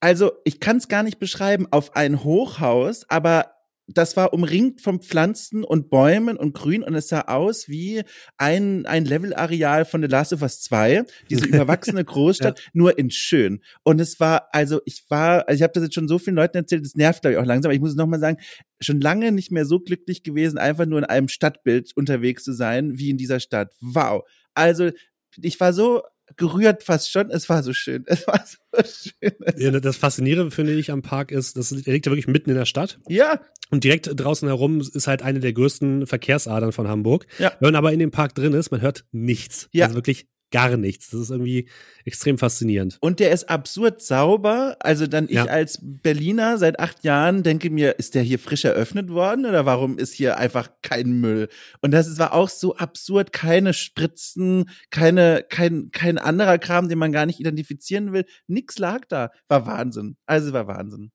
also ich kann es gar nicht beschreiben, auf ein Hochhaus, aber das war umringt von Pflanzen und Bäumen und Grün und es sah aus wie ein, ein Levelareal von The Last of Us 2, diese überwachsene Großstadt, ja. nur in schön. Und es war, also ich war, also ich habe das jetzt schon so vielen Leuten erzählt, das nervt glaube ich auch langsam, aber ich muss es nochmal sagen, schon lange nicht mehr so glücklich gewesen, einfach nur in einem Stadtbild unterwegs zu sein, wie in dieser Stadt. Wow. Also ich war so gerührt fast schon. Es war so schön. Es war so schön. Ja, das Faszinierende finde ich am Park ist, das liegt ja wirklich mitten in der Stadt. Ja. Und direkt draußen herum ist halt eine der größten Verkehrsadern von Hamburg. Ja. Wenn man aber in dem Park drin ist, man hört nichts. Ja. Also wirklich gar nichts. Das ist irgendwie extrem faszinierend. Und der ist absurd sauber. Also dann ich Ja. als Berliner seit acht Jahren denke mir, ist der hier frisch eröffnet worden oder warum ist hier einfach kein Müll? Und das war auch so absurd. Keine Spritzen, keine, kein, kein anderer Kram, den man gar nicht identifizieren will. Nix lag da. War Wahnsinn. Also war Wahnsinn.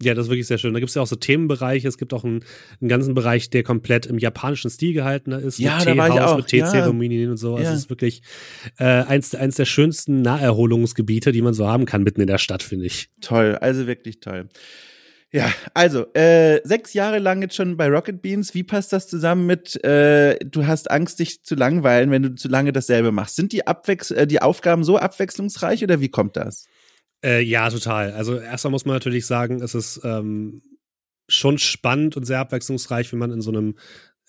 Ja, das ist wirklich sehr schön. Da gibt es ja auch so Themenbereiche. Es gibt auch einen, einen ganzen Bereich, der komplett im japanischen Stil gehalten ist. Ja, mit da war ich Teehaus, auch, mit Teezeremonien und so. Also Ja. es ist wirklich äh, eins, eins der schönsten Naherholungsgebiete, die man so haben kann, mitten in der Stadt, finde ich. Toll, also wirklich toll. Ja, also äh, sechs Jahre lang jetzt schon bei Rocket Beans. Wie passt das zusammen mit, äh, du hast Angst, dich zu langweilen, wenn du zu lange dasselbe machst? Sind die, Abwechs äh, die Aufgaben so abwechslungsreich oder wie kommt das? Äh, ja, total. Also erstmal muss man natürlich sagen, es ist ähm, schon spannend und sehr abwechslungsreich, wenn man in so einem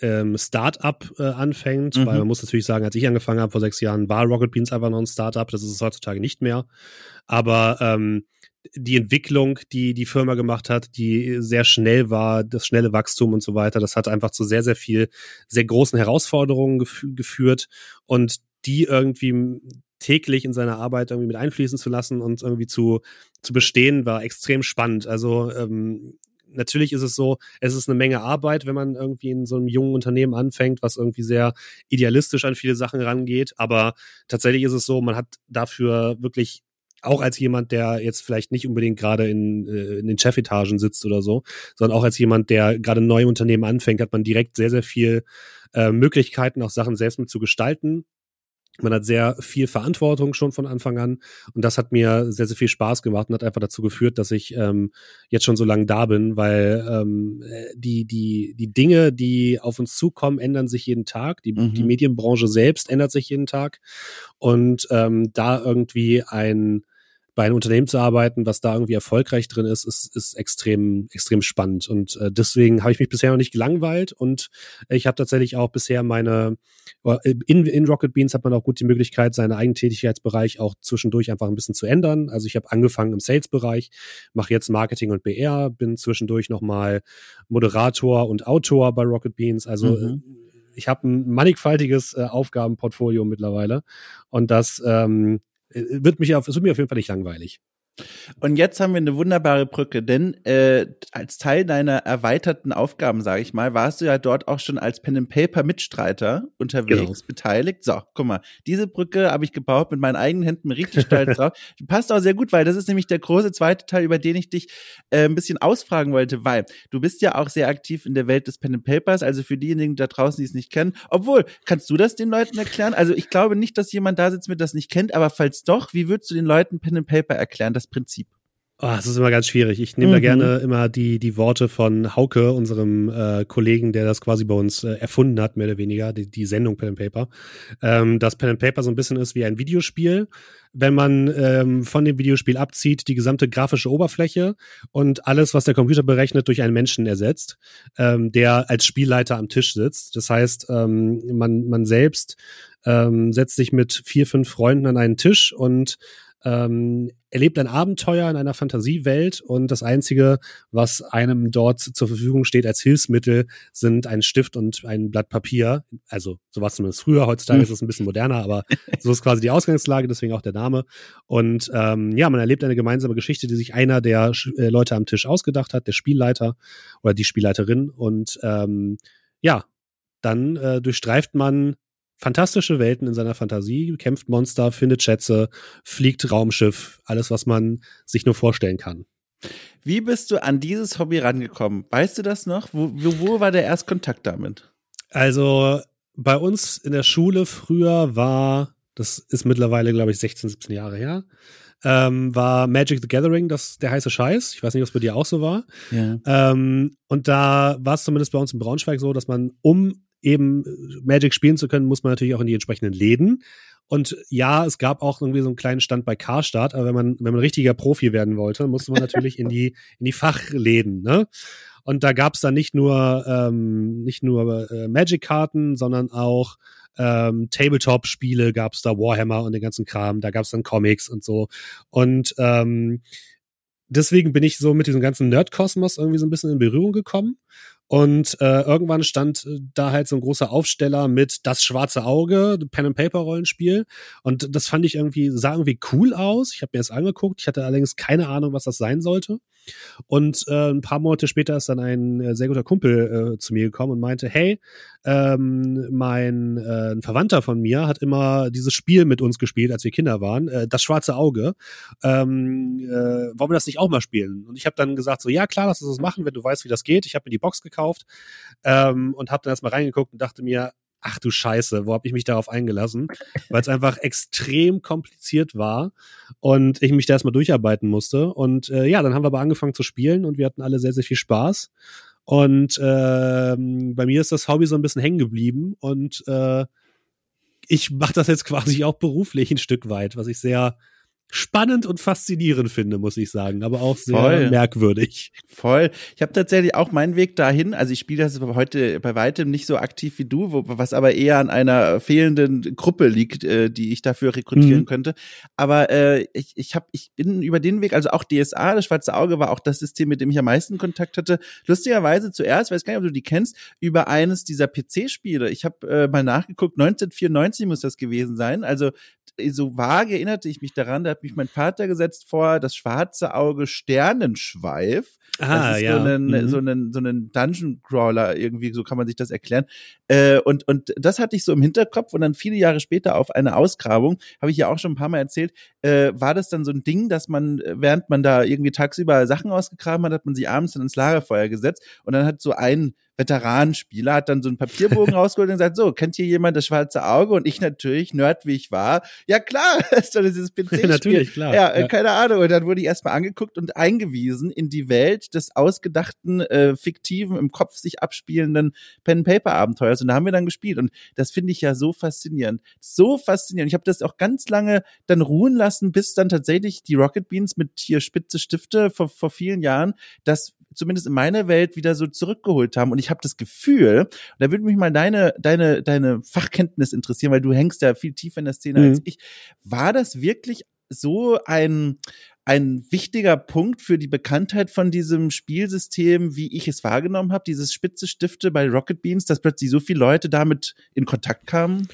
ähm, Start-up äh, anfängt, Mhm. weil man muss natürlich sagen, als ich angefangen habe vor sechs Jahren, war Rocket Beans einfach noch ein Start-up. Das ist es heutzutage nicht mehr. Aber ähm, die Entwicklung, die die Firma gemacht hat, die sehr schnell war, das schnelle Wachstum und so weiter, das hat einfach zu sehr, sehr viel, sehr großen Herausforderungen gef geführt und die irgendwie täglich in seine Arbeit irgendwie mit einfließen zu lassen und irgendwie zu, zu bestehen, war extrem spannend. Also ähm, natürlich ist es so, es ist eine Menge Arbeit, wenn man irgendwie in so einem jungen Unternehmen anfängt, was irgendwie sehr idealistisch an viele Sachen rangeht. Aber tatsächlich ist es so, man hat dafür wirklich auch als jemand, der jetzt vielleicht nicht unbedingt gerade in, äh, in den Chefetagen sitzt oder so, sondern auch als jemand, der gerade neu im Unternehmen anfängt, hat man direkt sehr, sehr viel äh, Möglichkeiten, auch Sachen selbst mit zu gestalten. Man hat sehr viel Verantwortung schon von Anfang an und das hat mir sehr, sehr viel Spaß gemacht und hat einfach dazu geführt, dass ich ähm, jetzt schon so lange da bin, weil ähm, äh, die, die, die Dinge, die auf uns zukommen, ändern sich jeden Tag. Die, Mhm. die Medienbranche selbst ändert sich jeden Tag und ähm, da irgendwie ein bei einem Unternehmen zu arbeiten, was da irgendwie erfolgreich drin ist, ist, ist extrem, extrem spannend. Und äh, deswegen habe ich mich bisher noch nicht gelangweilt und ich habe tatsächlich auch bisher meine, äh, in, in Rocket Beans hat man auch gut die Möglichkeit, seinen eigenen Tätigkeitsbereich auch zwischendurch einfach ein bisschen zu ändern. Also ich habe angefangen im Sales-Bereich, mache jetzt Marketing und BR, bin zwischendurch nochmal Moderator und Autor bei Rocket Beans. Also Mhm. äh, ich habe ein mannigfaltiges äh, Aufgabenportfolio mittlerweile und das ähm, äh, wird mich auf, es wird mir auf jeden Fall nicht langweilig. Und jetzt haben wir eine wunderbare Brücke, denn äh, als Teil deiner erweiterten Aufgaben, sage ich mal, warst du ja dort auch schon als Pen and Paper Mitstreiter unterwegs, Genau. beteiligt. So, guck mal, diese Brücke habe ich gebaut mit meinen eigenen Händen, richtig stolz drauf. Die passt auch sehr gut, weil das ist nämlich der große zweite Teil, über den ich dich äh, ein bisschen ausfragen wollte, weil du bist ja auch sehr aktiv in der Welt des Pen and Papers, also für diejenigen da draußen, die es nicht kennen. Obwohl, kannst du das den Leuten erklären? Also ich glaube nicht, dass jemand da sitzt, mit das nicht kennt, aber falls doch, wie würdest du den Leuten Pen and Paper erklären, das Prinzip? Oh, das ist immer ganz schwierig. Ich nehme da Mhm. gerne immer die, die Worte von Hauke, unserem äh, Kollegen, der das quasi bei uns äh, erfunden hat, mehr oder weniger, die, die Sendung Pen and Paper. Ähm, dass Pen and Paper so ein bisschen ist wie ein Videospiel. Wenn man ähm, von dem Videospiel abzieht, die gesamte grafische Oberfläche und alles, was der Computer berechnet, durch einen Menschen ersetzt, ähm, der als Spielleiter am Tisch sitzt. Das heißt, ähm, man, man selbst ähm, setzt sich mit vier, fünf Freunden an einen Tisch und ähm, erlebt ein Abenteuer in einer Fantasiewelt und das Einzige, was einem dort zur Verfügung steht als Hilfsmittel, sind ein Stift und ein Blatt Papier. Also so war es zumindest früher, heutzutage Mhm. ist es ein bisschen moderner, aber so ist quasi die Ausgangslage, deswegen auch der Name. Und ähm, ja, man erlebt eine gemeinsame Geschichte, die sich einer der äh, Leute am Tisch ausgedacht hat, der Spielleiter oder die Spielleiterin. Und ähm, ja, dann äh, durchstreift man fantastische Welten in seiner Fantasie, kämpft Monster, findet Schätze, fliegt Raumschiff, alles, was man sich nur vorstellen kann. Wie bist du an dieses Hobby rangekommen? Weißt du das noch? Wo, wo, war der Erstkontakt damit? Also bei uns in der Schule früher war, das ist mittlerweile, glaube ich, 16, 17 Jahre her, ähm, war Magic the Gathering das der heiße Scheiß. Ich weiß nicht, ob es bei dir auch so war. Ja. Ähm, und da war es zumindest bei uns in Braunschweig so, dass man, um eben Magic spielen zu können, muss man natürlich auch in die entsprechenden Läden. Und ja, es gab auch irgendwie so einen kleinen Stand bei Karstadt, aber wenn man, wenn man richtiger Profi werden wollte, musste man natürlich in die, in die Fachläden, ne? Und da gab's dann nicht nur, ähm, nicht nur äh, Magic-Karten, sondern auch ähm, Tabletop-Spiele gab's da, Warhammer und den ganzen Kram, da gab's dann Comics und so. Und ähm, deswegen bin ich so mit diesem ganzen Nerd-Kosmos irgendwie so ein bisschen in Berührung gekommen. Und äh, irgendwann stand äh, da halt so ein großer Aufsteller mit das schwarze Auge, Pen and Paper Rollenspiel. Und das fand ich irgendwie, sah irgendwie cool aus. Ich habe mir das angeguckt. Ich hatte allerdings keine Ahnung, was das sein sollte. Und äh, ein paar Monate später ist dann ein äh, sehr guter Kumpel äh, zu mir gekommen und meinte, hey, ähm, mein äh, ein Verwandter von mir hat immer dieses Spiel mit uns gespielt, als wir Kinder waren, äh, das schwarze Auge. Ähm, äh, wollen wir das nicht auch mal spielen? Und ich habe dann gesagt, so ja klar, lass uns das machen, wenn du weißt, wie das geht. Ich habe mir die Box gekauft ähm, und habe dann erstmal reingeguckt und dachte mir, ach du Scheiße, wo habe ich mich darauf eingelassen? Weil es einfach extrem kompliziert war und ich mich da erstmal durcharbeiten musste. Und äh, ja, dann haben wir aber angefangen zu spielen und wir hatten alle sehr, sehr viel Spaß. Und äh, bei mir ist das Hobby so ein bisschen hängen geblieben und äh, ich mache das jetzt quasi auch beruflich ein Stück weit, was ich sehr spannend und faszinierend finde, muss ich sagen, aber auch sehr Voll. merkwürdig. Voll. Ich habe tatsächlich auch meinen Weg dahin, also ich spiele das heute bei weitem nicht so aktiv wie du, wo, was aber eher an einer fehlenden Gruppe liegt, äh, die ich dafür rekrutieren mhm. könnte. Aber äh, ich, ich, hab, ich bin über den Weg, also auch DSA, das Schwarze Auge war auch das System, mit dem ich am meisten Kontakt hatte. Lustigerweise zuerst, weiß gar nicht, ob du die kennst, über eines dieser PC-Spiele. Ich habe äh, mal nachgeguckt, 1994 muss das gewesen sein. Also so vage erinnerte ich mich daran, da hat mich mein Vater gesetzt vor das schwarze Auge Sternenschweif. Ah, das ist ja. so ein, mhm. so ein, so Dungeon Crawler irgendwie, so kann man sich das erklären. Äh, und, und das hatte ich so im Hinterkopf und dann viele Jahre später auf eine Ausgrabung, habe ich ja auch schon ein paar Mal erzählt, äh, war das dann so ein Ding, dass man, während man da irgendwie tagsüber Sachen ausgegraben hat, hat man sie abends dann ins Lagerfeuer gesetzt und dann hat so ein Veteranenspieler, hat dann so einen Papierbogen rausgeholt und gesagt, so, kennt hier jemand das schwarze Auge? Und ich natürlich, Nerd wie ich war, ja klar, ist doch dieses PC-Spiel. natürlich, klar. Ja, ja, keine Ahnung. Und dann wurde ich erstmal angeguckt und eingewiesen in die Welt des ausgedachten, äh, fiktiven, im Kopf sich abspielenden Pen-Paper-Abenteuers. Und da haben wir dann gespielt. Und das finde ich ja so faszinierend. So faszinierend. Ich habe das auch ganz lange dann ruhen lassen, bis dann tatsächlich die Rocket Beans mit hier spitze Stifte vor, vor vielen Jahren das zumindest in meiner Welt wieder so zurückgeholt haben. Und ich habe das Gefühl, da würde mich mal deine, deine, deine Fachkenntnis interessieren, weil du hängst ja viel tiefer in der Szene mhm. als ich. War das wirklich so ein, ein wichtiger Punkt für die Bekanntheit von diesem Spielsystem, wie ich es wahrgenommen habe, dieses spitze Stifte bei Rocket Beans, dass plötzlich so viele Leute damit in Kontakt kamen?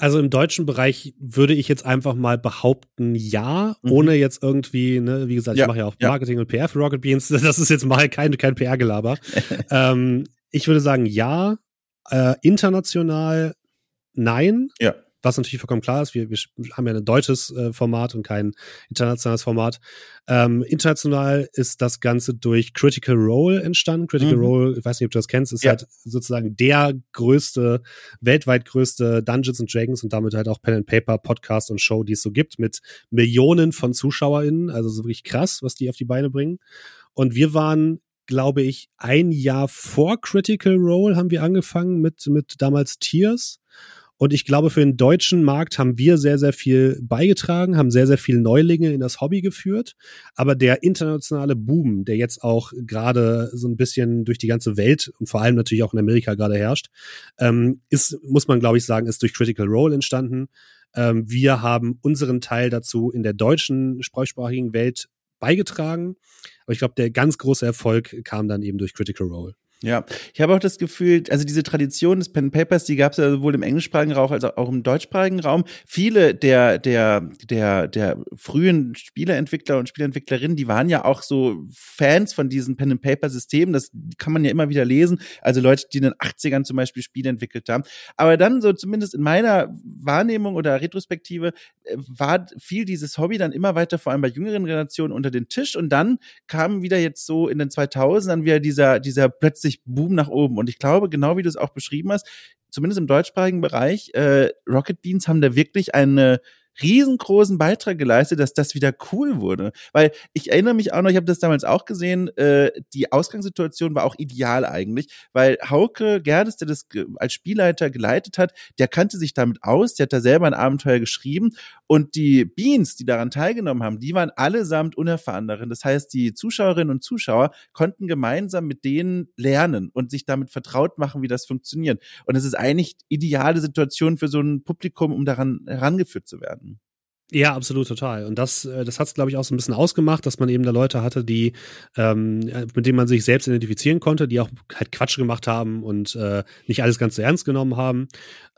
Also im deutschen Bereich würde ich jetzt einfach mal behaupten, ja, mhm. ohne jetzt irgendwie, ne, wie gesagt, ja, ich mache ja auch Marketing ja. und PR für Rocket Beans. Das ist jetzt mal kein, kein PR-Gelaber. ähm, ich würde sagen, ja. Äh, international nein. Ja was natürlich vollkommen klar ist, wir, wir haben ja ein deutsches äh, Format und kein internationales Format. Ähm, international ist das Ganze durch Critical Role entstanden. Critical mhm. Role, ich weiß nicht, ob du das kennst, ist ja. halt sozusagen der größte, weltweit größte Dungeons and Dragons und damit halt auch Pen and Paper Podcast und Show, die es so gibt, mit Millionen von ZuschauerInnen. Also so wirklich krass, was die auf die Beine bringen. Und wir waren glaube ich, ein Jahr vor Critical Role haben wir angefangen mit, mit damals Tears. Und ich glaube, für den deutschen Markt haben wir sehr, sehr viel beigetragen, haben sehr, sehr viele Neulinge in das Hobby geführt. Aber der internationale Boom, der jetzt auch gerade so ein bisschen durch die ganze Welt und vor allem natürlich auch in Amerika gerade herrscht, ähm, ist, muss man glaube ich sagen, ist durch Critical Role entstanden. Ähm, wir haben unseren Teil dazu in der deutschen sprachsprachigen Welt beigetragen. Aber ich glaube, der ganz große Erfolg kam dann eben durch Critical Role. Ja, ich habe auch das Gefühl, also diese Tradition des Pen Papers, die gab es ja sowohl im englischsprachigen Raum als auch im deutschsprachigen Raum. Viele der der der der frühen Spieleentwickler und Spieleentwicklerinnen, die waren ja auch so Fans von diesen Pen and Paper Systemen. Das kann man ja immer wieder lesen. Also Leute, die in den 80ern zum Beispiel Spiele entwickelt haben. Aber dann so zumindest in meiner Wahrnehmung oder Retrospektive äh, war viel dieses Hobby dann immer weiter, vor allem bei jüngeren Generationen unter den Tisch. Und dann kam wieder jetzt so in den 2000ern wieder dieser dieser plötzlich plötzlich Boom nach oben. Und ich glaube, genau wie du es auch beschrieben hast, zumindest im deutschsprachigen Bereich, äh, Rocket Beans haben da wirklich eine riesengroßen Beitrag geleistet, dass das wieder cool wurde. Weil ich erinnere mich auch noch, ich habe das damals auch gesehen, äh, die Ausgangssituation war auch ideal eigentlich, weil Hauke Gerdes, der das als Spielleiter geleitet hat, der kannte sich damit aus, der hat da selber ein Abenteuer geschrieben und die Beans, die daran teilgenommen haben, die waren allesamt unerfahren darin. Das heißt, die Zuschauerinnen und Zuschauer konnten gemeinsam mit denen lernen und sich damit vertraut machen, wie das funktioniert. Und es ist eigentlich ideale Situation für so ein Publikum, um daran herangeführt zu werden. Ja, absolut, total. Und das, äh, das hat es, glaube ich, auch so ein bisschen ausgemacht, dass man eben da Leute hatte, die, ähm, mit denen man sich selbst identifizieren konnte, die auch halt Quatsch gemacht haben und äh, nicht alles ganz so ernst genommen haben.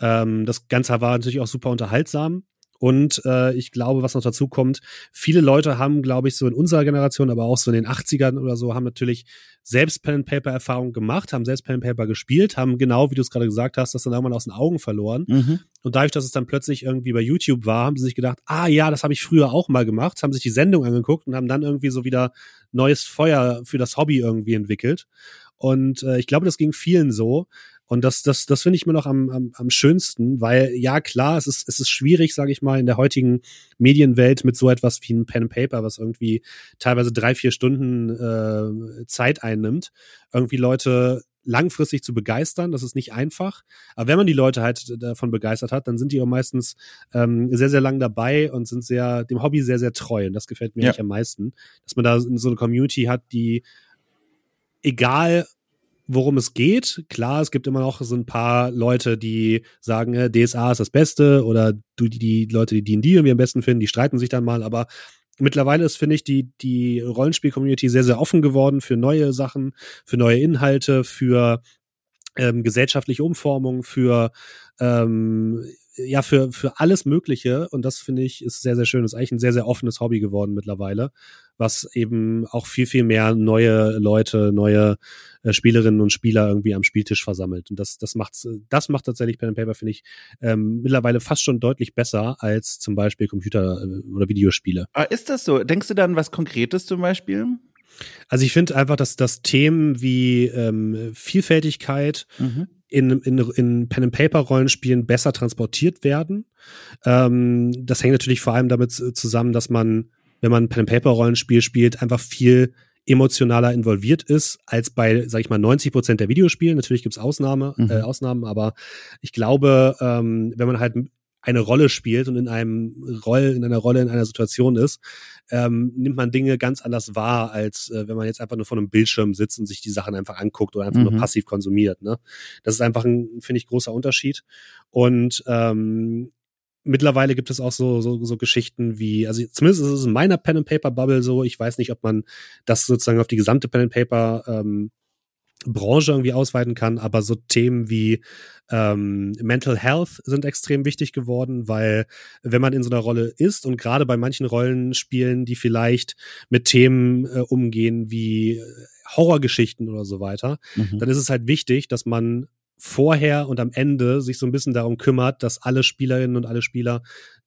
Ähm, das Ganze war natürlich auch super unterhaltsam. Und äh, ich glaube, was noch dazu kommt, viele Leute haben, glaube ich, so in unserer Generation, aber auch so in den 80ern oder so, haben natürlich selbst Pen and Paper Erfahrung gemacht, haben selbst Pen and Paper gespielt, haben genau, wie du es gerade gesagt hast, das dann irgendwann aus den Augen verloren. Mhm. Und dadurch, dass es dann plötzlich irgendwie bei YouTube war, haben sie sich gedacht, ah ja, das habe ich früher auch mal gemacht, haben sich die Sendung angeguckt und haben dann irgendwie so wieder neues Feuer für das Hobby irgendwie entwickelt. Und äh, ich glaube, das ging vielen so. Und das, das, das finde ich mir noch am, am, am schönsten, weil ja klar, es ist, es ist schwierig, sage ich mal, in der heutigen Medienwelt mit so etwas wie ein Pen and Paper, was irgendwie teilweise drei, vier Stunden äh, Zeit einnimmt, irgendwie Leute langfristig zu begeistern. Das ist nicht einfach. Aber wenn man die Leute halt davon begeistert hat, dann sind die auch meistens ähm, sehr, sehr lang dabei und sind sehr dem Hobby sehr, sehr treu. Und das gefällt mir ja. eigentlich am meisten, dass man da so eine Community hat, die egal worum es geht. Klar, es gibt immer noch so ein paar Leute, die sagen, äh, DSA ist das Beste oder du, die, die Leute, die D&D irgendwie am besten finden, die streiten sich dann mal, aber mittlerweile ist, finde ich, die, die Rollenspiel-Community sehr, sehr offen geworden für neue Sachen, für neue Inhalte, für ähm, gesellschaftliche Umformung, für ähm, ja, für, für alles Mögliche. Und das finde ich ist sehr, sehr schön. Das ist eigentlich ein sehr, sehr offenes Hobby geworden mittlerweile, was eben auch viel, viel mehr neue Leute, neue äh, Spielerinnen und Spieler irgendwie am Spieltisch versammelt. Und das, das macht, das macht tatsächlich Pen and Paper, finde ich, ähm, mittlerweile fast schon deutlich besser als zum Beispiel Computer- äh, oder Videospiele. Aber ah, ist das so? Denkst du dann was Konkretes zum Beispiel? Also ich finde einfach, dass das Themen wie ähm, Vielfältigkeit, mhm in, in, in Pen-and-Paper-Rollenspielen besser transportiert werden. Ähm, das hängt natürlich vor allem damit zusammen, dass man, wenn man ein Pen-and-Paper-Rollenspiel spielt, einfach viel emotionaler involviert ist als bei, sag ich mal, 90 Prozent der Videospiele. Natürlich gibt's Ausnahme, mhm. äh, Ausnahmen, aber ich glaube, ähm, wenn man halt eine Rolle spielt und in einem Roll, in einer Rolle, in einer Situation ist, ähm, nimmt man Dinge ganz anders wahr, als äh, wenn man jetzt einfach nur vor einem Bildschirm sitzt und sich die Sachen einfach anguckt oder einfach mhm. nur passiv konsumiert. Ne? Das ist einfach ein, finde ich, großer Unterschied. Und ähm, mittlerweile gibt es auch so, so, so Geschichten wie, also zumindest ist es in meiner Pen and Paper Bubble so, ich weiß nicht, ob man das sozusagen auf die gesamte Pen and Paper ähm, Branche irgendwie ausweiten kann, aber so Themen wie ähm, Mental Health sind extrem wichtig geworden, weil wenn man in so einer Rolle ist und gerade bei manchen Rollenspielen, die vielleicht mit Themen äh, umgehen wie äh, Horrorgeschichten oder so weiter, mhm. dann ist es halt wichtig, dass man vorher und am Ende sich so ein bisschen darum kümmert, dass alle Spielerinnen und alle Spieler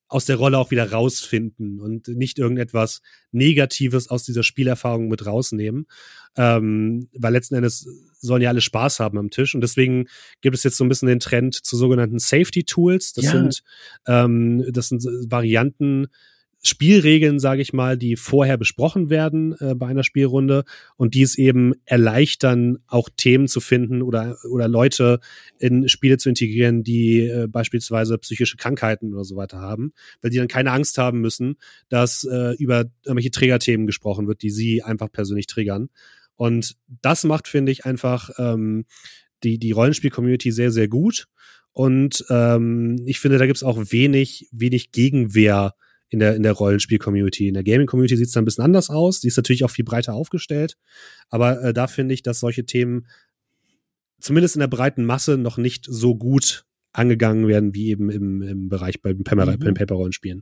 aus der Rolle auch wieder rausfinden und nicht irgendetwas Negatives aus dieser Spielerfahrung mit rausnehmen. Ähm, weil letzten Endes sollen ja alle Spaß haben am Tisch. Und deswegen gibt es jetzt so ein bisschen den Trend zu sogenannten Safety Tools. Das ja. sind, ähm, das sind Varianten, Spielregeln, sage ich mal, die vorher besprochen werden äh, bei einer Spielrunde und die es eben erleichtern, auch Themen zu finden oder, oder Leute in Spiele zu integrieren, die äh, beispielsweise psychische Krankheiten oder so weiter haben, weil die dann keine Angst haben müssen, dass äh, über irgendwelche Trägerthemen gesprochen wird, die sie einfach persönlich triggern. Und das macht, finde ich, einfach ähm, die, die Rollenspiel-Community sehr, sehr gut. Und ähm, ich finde, da gibt es auch wenig, wenig Gegenwehr in der, in der Rollenspiel-Community. In der Gaming-Community sieht es dann ein bisschen anders aus. Die ist natürlich auch viel breiter aufgestellt. Aber äh, da finde ich, dass solche Themen zumindest in der breiten Masse noch nicht so gut angegangen werden, wie eben im, im Bereich bei Pen mhm. Paper Rollenspielen.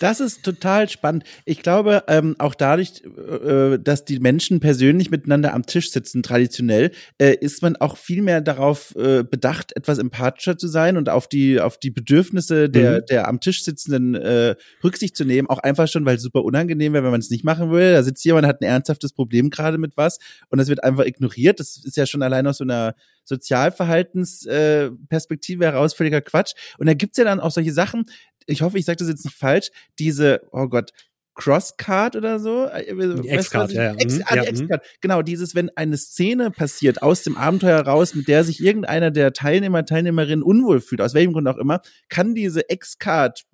Das ist total spannend. Ich glaube, ähm, auch dadurch, äh, dass die Menschen persönlich miteinander am Tisch sitzen, traditionell, äh, ist man auch viel mehr darauf äh, bedacht, etwas empathischer zu sein und auf die, auf die Bedürfnisse der, mhm. der am Tisch sitzenden äh, Rücksicht zu nehmen. Auch einfach schon, weil es super unangenehm wäre, wenn man es nicht machen würde. Da sitzt jemand, hat ein ernsthaftes Problem gerade mit was und das wird einfach ignoriert. Das ist ja schon allein aus so einer Sozialverhaltensperspektive äh, völliger Quatsch. Und da gibt's ja dann auch solche Sachen, ich hoffe, ich sage das jetzt nicht falsch, diese, oh Gott, Crosscard oder so. Die X-Card, ja, ja. X, ah, die mhm. X-Card. Genau, dieses, wenn eine Szene passiert aus dem Abenteuer raus, mit der sich irgendeiner der Teilnehmer, Teilnehmerinnen unwohl fühlt, aus welchem Grund auch immer, kann diese X-Card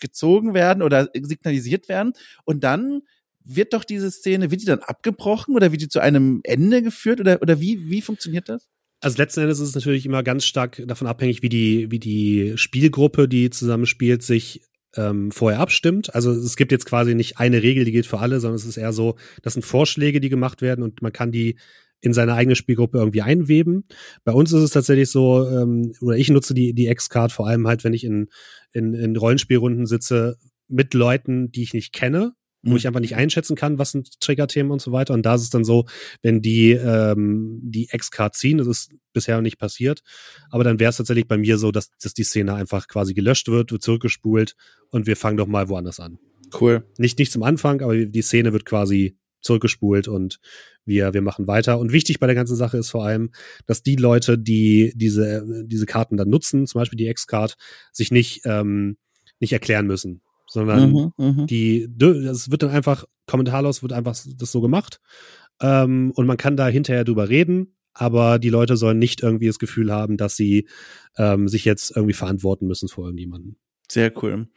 gezogen werden oder signalisiert werden und dann wird doch diese Szene, wird die dann abgebrochen oder wird die zu einem Ende geführt oder, oder wie, wie funktioniert das? Also letzten Endes ist es natürlich immer ganz stark davon abhängig, wie die, wie die Spielgruppe, die zusammenspielt, sich ähm, vorher abstimmt. Also es gibt jetzt quasi nicht eine Regel, die gilt für alle, sondern es ist eher so, das sind Vorschläge, die gemacht werden und man kann die in seine eigene Spielgruppe irgendwie einweben. Bei uns ist es tatsächlich so, ähm, oder ich nutze die, die X-Card vor allem halt, wenn ich in, in, in Rollenspielrunden sitze mit Leuten, die ich nicht kenne, wo mhm. ich einfach nicht einschätzen kann, was sind Triggerthemen und so weiter. Und da ist es dann so, wenn die ähm, die X-Card ziehen, das ist bisher noch nicht passiert, aber dann wäre es tatsächlich bei mir so, dass, dass die Szene einfach quasi gelöscht wird, wird zurückgespult und wir fangen doch mal woanders an. Cool. Nicht, nicht zum Anfang, aber die Szene wird quasi zurückgespult und wir, wir machen weiter. Und wichtig bei der ganzen Sache ist vor allem, dass die Leute, die diese, diese Karten dann nutzen, zum Beispiel die X-Card, sich nicht, ähm, nicht erklären müssen sondern mhm, mhm, die, das wird dann einfach, kommentarlos wird einfach das so gemacht. Ähm, und man kann da hinterher drüber reden, aber die Leute sollen nicht irgendwie das Gefühl haben, dass sie ähm, sich jetzt irgendwie verantworten müssen vor irgendjemanden. Sehr cool.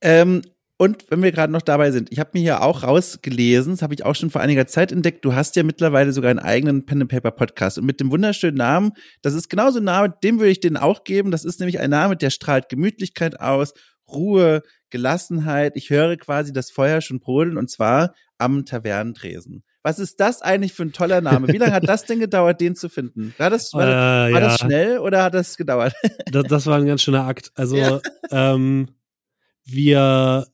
Ähm, und wenn wir gerade noch dabei sind, ich habe mir hier auch rausgelesen, das habe ich auch schon vor einiger Zeit entdeckt, du hast ja mittlerweile sogar einen eigenen Pen and Paper Podcast und mit dem wunderschönen Namen, das ist genauso ein Name, dem würde ich den auch geben, das ist nämlich ein Name, der strahlt Gemütlichkeit aus, Ruhe, Gelassenheit. Ich höre quasi das Feuer schon brodeln und zwar am Tavernentresen. Was ist das eigentlich für ein toller Name? Wie lange hat das denn gedauert, den zu finden? War das, war, äh, war ja. das schnell oder hat das gedauert? das, das war ein ganz schöner Akt. Also ja. ähm, wir,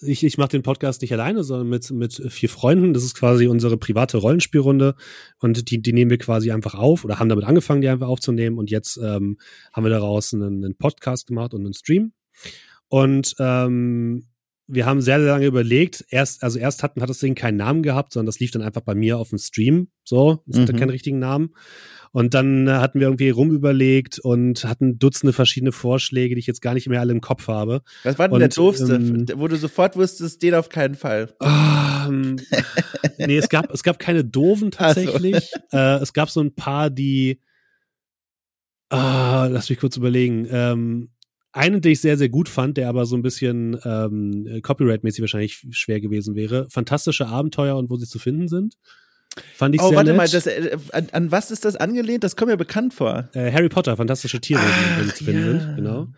ich, ich mache den Podcast nicht alleine, sondern mit, mit vier Freunden. Das ist quasi unsere private Rollenspielrunde und die, die nehmen wir quasi einfach auf oder haben damit angefangen, die einfach aufzunehmen und jetzt ähm, haben wir daraus einen, einen Podcast gemacht und einen Stream. Und ähm, wir haben sehr, sehr lange überlegt. Erst, also erst hat, hat das Ding keinen Namen gehabt, sondern das lief dann einfach bei mir auf dem Stream. So, es mhm. hatte keinen richtigen Namen. Und dann äh, hatten wir irgendwie rumüberlegt und hatten Dutzende verschiedene Vorschläge, die ich jetzt gar nicht mehr alle im Kopf habe. Was war denn und, der doofste, ähm, wo du sofort wusstest, den auf keinen Fall? Ähm, nee, es gab, es gab keine doofen tatsächlich. So. Äh, es gab so ein paar, die, ah, lass mich kurz überlegen. Ähm, einen, den ich sehr, sehr gut fand, der aber so ein bisschen ähm, copyright-mäßig wahrscheinlich schwer gewesen wäre. Fantastische Abenteuer und wo sie zu finden sind. Fand ich oh, sehr warte nett. mal, das, äh, an, an, was ist das angelehnt? Das kommt mir bekannt vor. Äh, Harry Potter, fantastische Tiere, ah, die zu finden ja. sind, genau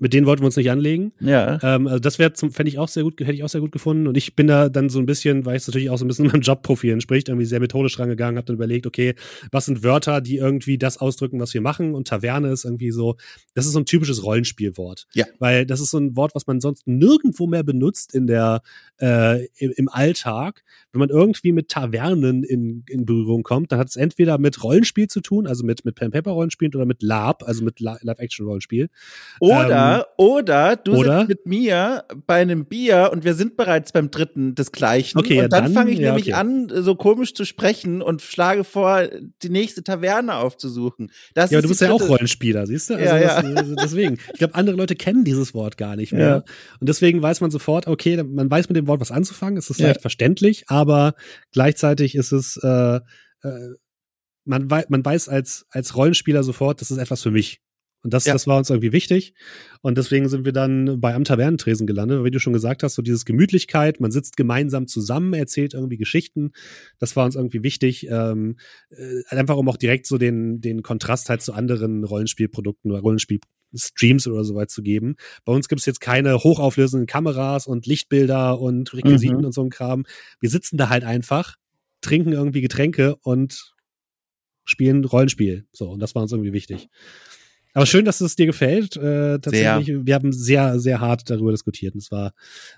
mit denen wollten wir uns nicht anlegen. Ja. Ähm, also das wäre zum, fände ich auch sehr gut, hätte ich auch sehr gut gefunden. Und ich bin da dann so ein bisschen, weil es natürlich auch so ein bisschen meinem Jobprofil entspricht, irgendwie sehr methodisch rangegangen, habe dann überlegt, okay, was sind Wörter, die irgendwie das ausdrücken, was wir machen? Und Taverne ist irgendwie so, das ist so ein typisches Rollenspielwort. Ja. Weil das ist so ein Wort, was man sonst nirgendwo mehr benutzt in der, äh, im, Alltag. Wenn man irgendwie mit Tavernen in, in Berührung kommt, dann hat es entweder mit Rollenspiel zu tun, also mit, mit Pen-Paper-Rollenspiel oder mit LARP, also mit Live-Action-Rollenspiel. Oder, ähm, oder du oder? sitzt mit mir bei einem Bier und wir sind bereits beim dritten des Gleichen. Okay, und ja, dann, dann fange ich ja, nämlich okay. an, so komisch zu sprechen und schlage vor, die nächste Taverne aufzusuchen. Das ja, aber du bist ja auch Rollenspieler, siehst du? Also ja, das, ja. deswegen. Ich glaube, andere Leute kennen dieses Wort gar nicht mehr. Ja. Und deswegen weiß man sofort, okay, man weiß mit dem Wort was anzufangen. Es ist leicht verständlich, aber gleichzeitig ist es, äh, äh, man, wei man weiß als, als Rollenspieler sofort, das ist etwas für mich. Und das, ja. das war uns irgendwie wichtig. Und deswegen sind wir dann bei Am Tavernentresen gelandet. Wie du schon gesagt hast, so dieses Gemütlichkeit, man sitzt gemeinsam zusammen, erzählt irgendwie Geschichten. Das war uns irgendwie wichtig. Ähm, äh, einfach um auch direkt so den, den Kontrast halt zu anderen Rollenspielprodukten oder Rollenspielstreams oder so weit zu geben. Bei uns gibt es jetzt keine hochauflösenden Kameras und Lichtbilder und Requisiten mhm. und so ein Kram. Wir sitzen da halt einfach, trinken irgendwie Getränke und spielen Rollenspiel. So, und das war uns irgendwie wichtig. Aber schön, dass es dir gefällt. Äh, tatsächlich, sehr. wir haben sehr, sehr hart darüber diskutiert und es war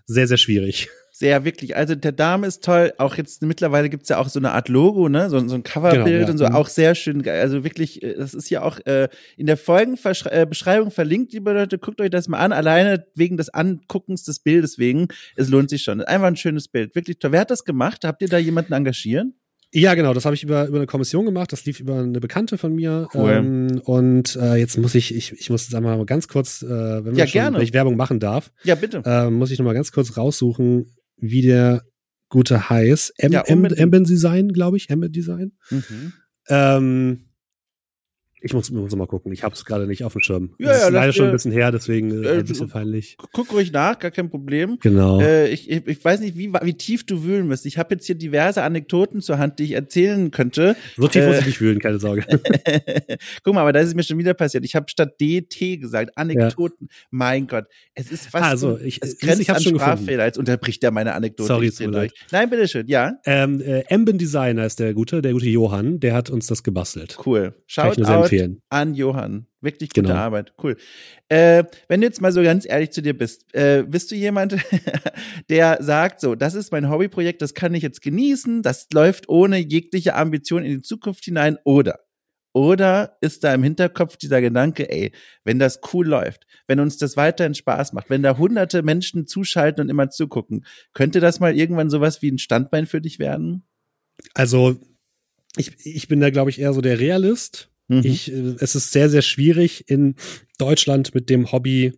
sehr, sehr schwierig. Sehr, wirklich. Also der Dame ist toll. Auch jetzt mittlerweile gibt's ja auch so eine Art Logo, ne? So, so ein Coverbild genau, ja. und so. Mhm. Auch sehr schön. Also wirklich, äh, das ist ja auch äh, in der Folgenbeschreibung äh, verlinkt, liebe Leute. Guckt euch das mal an. Alleine wegen des Anguckens des Bildes wegen. Es lohnt sich schon. Einfach ein schönes Bild. Wirklich toll. Wer hat das gemacht? Habt ihr da jemanden engagieren? Ja, genau, das habe ich über, über eine Kommission gemacht, das lief über eine Bekannte von mir. Cool. Ähm, und äh, jetzt muss ich, ich, ich muss jetzt einmal mal ganz kurz, äh, wenn, Ja, schon, gerne. wenn ich Werbung machen darf, Ja, bitte. äh, muss ich noch mal ganz kurz raussuchen, wie der gute heißt. M Ja, M Design, glaube ich. Ambient Design. Mhm. Ähm, ich muss, muss mal gucken, ich habe es gerade nicht auf dem Schirm. Ja, das ja, ist leider schon ein bisschen her, deswegen äh, Äh, ein bisschen peinlich. Guck ruhig nach, gar kein Problem. Genau. Äh, ich, ich, ich weiß nicht, wie, wie tief du wühlen musst. Ich habe jetzt hier diverse Anekdoten zur Hand, die ich erzählen könnte. so tief muss äh, ich nicht fühlen, keine Sorge. Guck mal, aber da ist es mir schon wieder passiert. Ich habe statt DT gesagt, Anekdoten. Mein Gott, es ist fast Also, so, ich- es ich- grenzt ich hab's an schon gefunden. Sprachfehler. Jetzt unterbricht er meine Anekdote. Sorry, Ich dreh tut durch. Nein, bitteschön, ja. ähm, äh, Ambient Designer ist der gute, der gute Johann, der hat uns das gebastelt. Cool. Ich Schaut out empfehlen. an Johann. Wirklich gute Genau. Arbeit. Cool. Äh, wenn du jetzt mal so ganz ehrlich zu dir bist, äh, bist du jemand, der sagt, so, das ist mein Hobbyprojekt, das kann ich jetzt genießen, das läuft ohne jegliche Ambition in die Zukunft hinein, oder? Oder ist da im Hinterkopf dieser Gedanke, ey, wenn das cool läuft, wenn uns das weiterhin Spaß macht, wenn da hunderte Menschen zuschalten und immer zugucken, könnte das mal irgendwann sowas wie ein Standbein für dich werden? Also, ich, ich bin da, glaube ich, eher so der Realist. Mhm. Ich, äh, es ist sehr, sehr schwierig, in Deutschland mit dem Hobby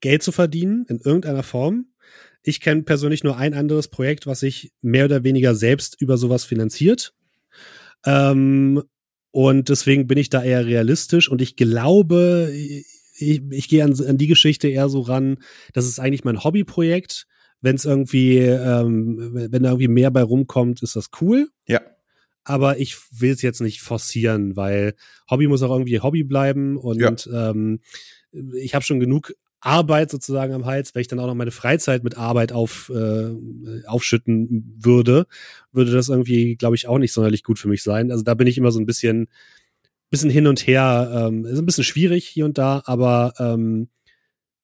Geld zu verdienen, in irgendeiner Form. Ich kenne persönlich nur ein anderes Projekt, was sich mehr oder weniger selbst über sowas finanziert. Ähm, und deswegen bin ich da eher realistisch und ich glaube, ich, ich gehe an, an die Geschichte eher so ran, das ist eigentlich mein Hobbyprojekt. Wenn es irgendwie, ähm, wenn da irgendwie mehr bei rumkommt, ist das cool ja. Aber ich will es jetzt nicht forcieren, weil Hobby muss auch irgendwie Hobby bleiben und ähm, ich habe schon genug Arbeit sozusagen am Hals, wenn ich dann auch noch meine Freizeit mit Arbeit auf, äh, aufschütten würde, würde das irgendwie, glaube ich, auch nicht sonderlich gut für mich sein. Also da bin ich immer so ein bisschen, bisschen hin und her, ähm, ist ein bisschen schwierig hier und da, aber ähm,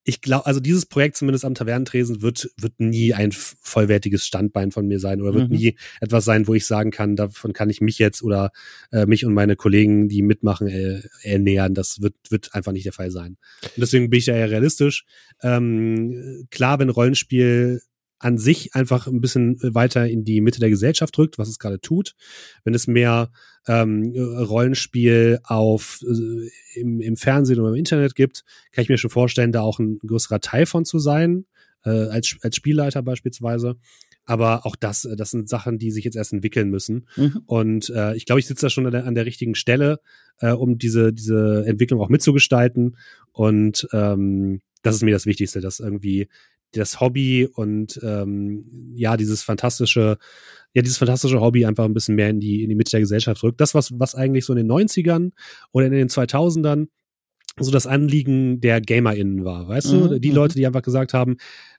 ich glaube, also dieses Projekt zumindest am Tavernentresen wird, wird nie ein vollwertiges Standbein von mir sein oder wird Mhm. nie etwas sein, wo ich sagen kann, davon kann ich mich jetzt oder äh, mich und meine Kollegen, die mitmachen, äh, ernähren. Das wird, wird einfach nicht der Fall sein. Und deswegen bin ich da eher realistisch. Ähm, klar, wenn Rollenspiel an sich einfach ein bisschen weiter in die Mitte der Gesellschaft rückt, was es gerade tut, wenn es mehr ähm, Rollenspiel auf äh, im, im Fernsehen oder im Internet gibt, kann ich mir schon vorstellen, da auch ein größerer Teil von zu sein, äh, als, als Spielleiter beispielsweise. Aber auch das, äh, das sind Sachen, die sich jetzt erst entwickeln müssen. Mhm. Und äh, ich glaube, ich sitze da schon an der, an der richtigen Stelle, äh, um diese, diese Entwicklung auch mitzugestalten. Und ähm, das ist mir das Wichtigste, dass irgendwie das Hobby und ähm, ja, dieses fantastische, ja, dieses fantastische Hobby einfach ein bisschen mehr in die, in die Mitte der Gesellschaft rückt. Das, was, was eigentlich so in den 90ern oder in den 2000ern so das Anliegen der GamerInnen war, weißt Mhm, du? Die mhm. Leute, die einfach gesagt haben,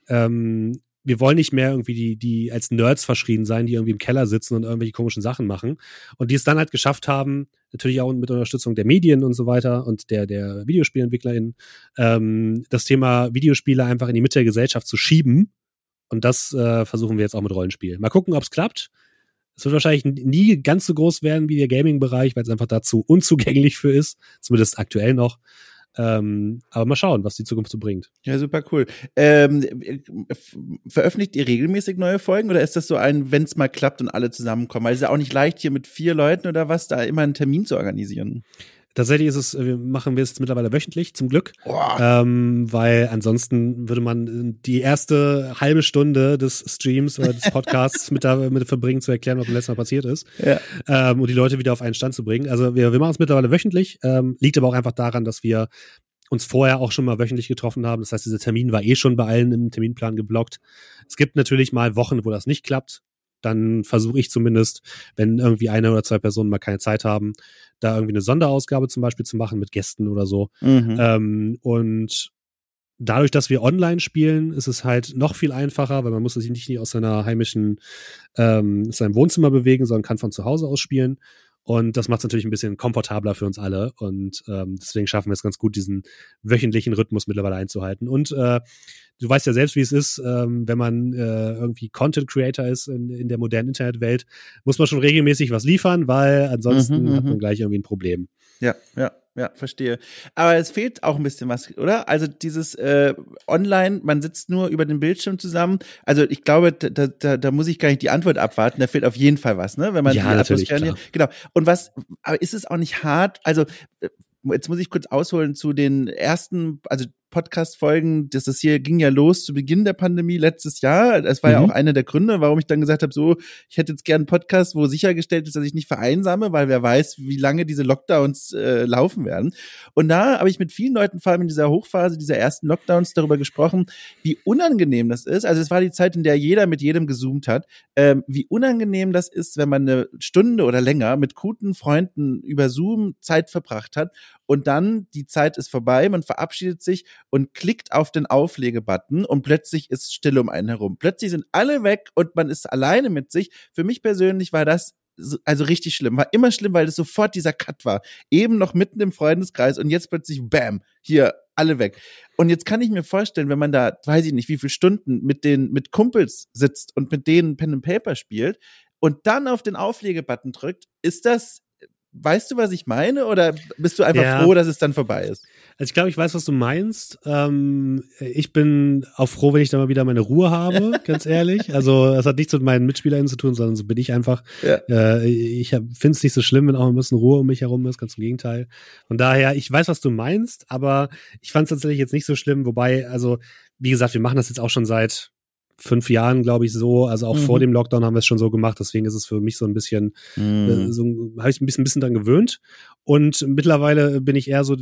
ähm, wir wollen nicht mehr irgendwie die, die als Nerds verschrien sein, die irgendwie im Keller sitzen und irgendwelche komischen Sachen machen. Und die es dann halt geschafft haben, natürlich auch mit Unterstützung der Medien und so weiter und der, der VideospielentwicklerInnen, ähm, das Thema Videospiele einfach in die Mitte der Gesellschaft zu schieben. Und das äh, versuchen wir jetzt auch mit Rollenspiel. Mal gucken, ob es klappt. Es wird wahrscheinlich nie ganz so groß werden wie der Gaming-Bereich, weil es einfach dazu unzugänglich für ist, zumindest aktuell noch. Ähm, aber mal schauen, was die Zukunft so bringt. Ja, super cool. Ähm, veröffentlicht ihr regelmäßig neue Folgen oder ist das so ein, wenn es mal klappt und alle zusammenkommen? Weil es ist ja auch nicht leicht, hier mit vier Leuten oder was, da immer einen Termin zu organisieren. Tatsächlich ist es, wir machen wir es mittlerweile wöchentlich, zum Glück. Ähm, weil ansonsten würde man die erste halbe Stunde des Streams oder des Podcasts mit damit verbringen, zu erklären, was beim letzten Mal passiert ist. Ja. ähm, und die Leute wieder auf einen Stand zu bringen. Also wir, wir machen es mittlerweile wöchentlich, ähm, liegt aber auch einfach daran, dass wir uns vorher auch schon mal wöchentlich getroffen haben. Das heißt, dieser Termin war eh schon bei allen im Terminplan geblockt. Es gibt natürlich mal Wochen, wo das nicht klappt. Dann versuche ich zumindest, wenn irgendwie eine oder zwei Personen mal keine Zeit haben, da irgendwie eine Sonderausgabe zum Beispiel zu machen mit Gästen oder so. Mhm. Ähm, und dadurch, dass wir online spielen, ist es halt noch viel einfacher, weil man muss sich nicht aus seiner heimischen, ähm, seinem Wohnzimmer bewegen, sondern kann von zu Hause aus spielen. Und das macht es natürlich ein bisschen komfortabler für uns alle. Und ähm, deswegen schaffen wir es ganz gut, diesen wöchentlichen Rhythmus mittlerweile einzuhalten. Und äh, du weißt ja selbst, wie es ist, ähm, wenn man äh, irgendwie Content Creator ist in, in der modernen Internetwelt, muss man schon regelmäßig was liefern, weil ansonsten Mhm, hat mhm. man gleich irgendwie ein Problem. Ja, ja. Ja, verstehe. Aber es fehlt auch ein bisschen was, oder? Also dieses äh, Online, man sitzt nur über den Bildschirm zusammen. Also ich glaube, da, da, da muss ich gar nicht die Antwort abwarten. Da fehlt auf jeden Fall was, ne? Wenn man ja, die natürlich, klar. Genau. Und was, aber ist es auch nicht hart? Also äh, jetzt muss ich kurz ausholen zu den ersten, also Podcast-Folgen, das ist hier ging ja los zu Beginn der Pandemie letztes Jahr. Das war mhm. ja auch einer der Gründe, warum ich dann gesagt habe, so, ich hätte jetzt gern einen Podcast, wo sichergestellt ist, dass ich nicht vereinsame, weil wer weiß, wie lange diese Lockdowns äh, laufen werden. Und da habe ich mit vielen Leuten, vor allem in dieser Hochphase dieser ersten Lockdowns, darüber gesprochen, wie unangenehm das ist. Also es war die Zeit, in der jeder mit jedem gezoomt hat, ähm, wie unangenehm das ist, wenn man eine Stunde oder länger mit guten Freunden über Zoom Zeit verbracht hat und dann die Zeit ist vorbei, man verabschiedet sich und klickt auf den Auflegebutton und plötzlich ist Stille um einen herum. Plötzlich sind alle weg und man ist alleine mit sich. Für mich persönlich war das also richtig schlimm. War immer schlimm, weil es sofort dieser Cut war. Eben noch mitten im Freundeskreis und jetzt plötzlich bam, hier alle weg. Und jetzt kann ich mir vorstellen, wenn man da, weiß ich nicht, wie viele Stunden mit den mit Kumpels sitzt und mit denen Pen and Paper spielt und dann auf den Auflegebutton drückt, ist das Weißt du, was ich meine? Oder bist du einfach ja. froh, dass es dann vorbei ist? Also ich glaube, ich weiß, was du meinst. Ähm, ich bin auch froh, wenn ich dann mal wieder meine Ruhe habe, ganz ehrlich. Also das hat nichts mit meinen Mitspielern zu tun, sondern so bin ich einfach. Ja. Äh, ich finde es nicht so schlimm, wenn auch ein bisschen Ruhe um mich herum ist, ganz im Gegenteil. Von daher, ich weiß, was du meinst, aber ich fand es tatsächlich jetzt nicht so schlimm. Wobei, also wie gesagt, wir machen das jetzt auch schon seit fünf Jahren, glaube ich, so. Also auch mhm. vor dem Lockdown haben wir es schon so gemacht. Deswegen ist es für mich so ein bisschen, mhm. äh, so habe ich ein bisschen, ein bisschen dran gewöhnt. Und mittlerweile bin ich eher so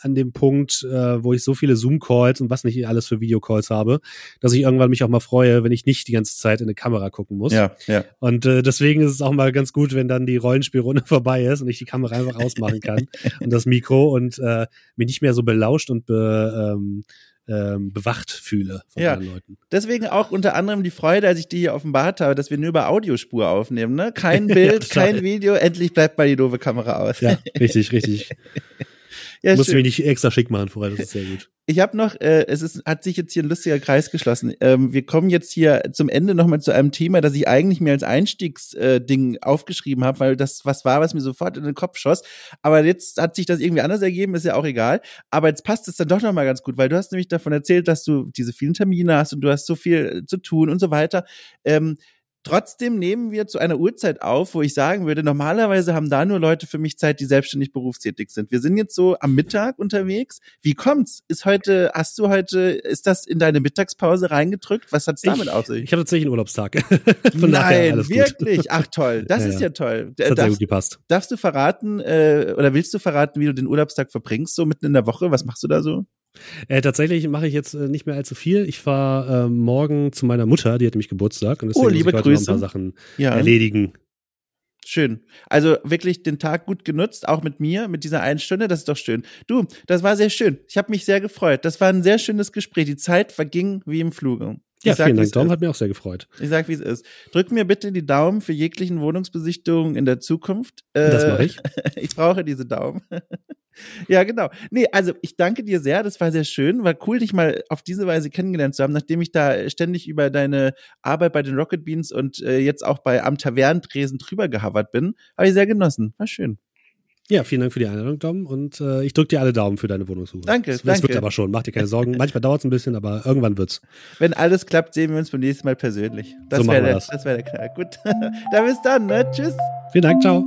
an dem Punkt, äh, wo ich so viele Zoom-Calls und was nicht alles für Videocalls habe, dass ich irgendwann mich auch mal freue, wenn ich nicht die ganze Zeit in eine Kamera gucken muss. Ja, ja. Und äh, deswegen ist es auch mal ganz gut, wenn dann die Rollenspielrunde vorbei ist und ich die Kamera einfach ausmachen kann und das Mikro und äh, mich nicht mehr so belauscht und be, ähm, ähm, bewacht fühle von ja. anderen Leuten. Deswegen auch unter anderem die Freude, als ich die hier offenbart habe, dass wir nur über Audiospur aufnehmen. Ne? Kein Bild, ja, kein Video, endlich bleibt mal die doofe Kamera aus. Ja, richtig, richtig. Ja, Muss ich mich nicht extra schick machen vorher, das ist sehr gut. Ich habe noch, äh, es ist, hat sich jetzt hier ein lustiger Kreis geschlossen. Ähm, wir kommen jetzt hier zum Ende nochmal zu einem Thema, das ich eigentlich mir als Einstiegsding äh, aufgeschrieben habe, weil das was war, was mir sofort in den Kopf schoss. Aber jetzt hat sich das irgendwie anders ergeben, ist ja auch egal. Aber jetzt passt es dann doch nochmal ganz gut, weil du hast nämlich davon erzählt, dass du diese vielen Termine hast und du hast so viel zu tun und so weiter. Ähm, Trotzdem nehmen wir zu einer Uhrzeit auf, wo ich sagen würde, normalerweise haben da nur Leute für mich Zeit, die selbstständig berufstätig sind. Wir sind jetzt so am Mittag unterwegs. Wie kommt's? Ist heute, hast du heute, ist das in deine Mittagspause reingedrückt? Was hat's damit ich, auf sich? Ich habe tatsächlich einen Urlaubstag. Von Nein, wirklich? Ach toll, das ja, ist ja toll. Das hat darfst, sehr gut gepasst. Darfst du verraten äh, oder willst du verraten, wie du den Urlaubstag verbringst, so mitten in der Woche? Was machst du da so? Äh, tatsächlich mache ich jetzt äh, nicht mehr allzu viel. Ich fahre äh, morgen zu meiner Mutter, die hat nämlich Geburtstag und deswegen oh, liebe muss ich heute Grüße. noch ein paar Sachen ja. erledigen. Schön. Also wirklich den Tag gut genutzt, auch mit mir, mit dieser einen Stunde. Das ist doch schön. Du, das war sehr schön. Ich habe mich sehr gefreut. Das war ein sehr schönes Gespräch. Die Zeit verging wie im Fluge. Ja, sag, vielen Dank. Daumen hat mir auch sehr gefreut. Ich sag, wie es ist. Drück mir bitte die Daumen für jeglichen Wohnungsbesichtigungen in der Zukunft. Das mache ich. ich brauche diese Daumen. ja, genau. Nee, also ich danke dir sehr. Das war sehr schön. War cool, dich mal auf diese Weise kennengelernt zu haben, nachdem ich da ständig über deine Arbeit bei den Rocket Beans und äh, jetzt auch bei Am Tavernentresen drüber gehavert bin. Habe ich sehr genossen. War schön. Ja, vielen Dank für die Einladung, Dom. Und äh, ich drücke dir alle Daumen für deine Wohnungssuche. Danke, das, das wird aber schon. Mach dir keine Sorgen. Manchmal dauert es ein bisschen, aber irgendwann wird's. Wenn alles klappt, sehen wir uns beim nächsten Mal persönlich. Das so wäre der, das. das wär der Knall. Gut. dann bis dann, ne? Tschüss. Vielen Dank, ciao.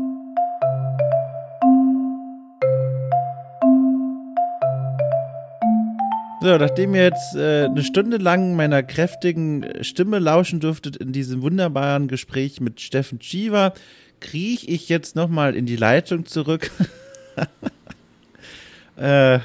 So, nachdem ihr jetzt äh, eine Stunde lang meiner kräftigen Stimme lauschen dürftet in diesem wunderbaren Gespräch mit Steffen Chiva, krieche ich jetzt nochmal in die Leitung zurück. äh,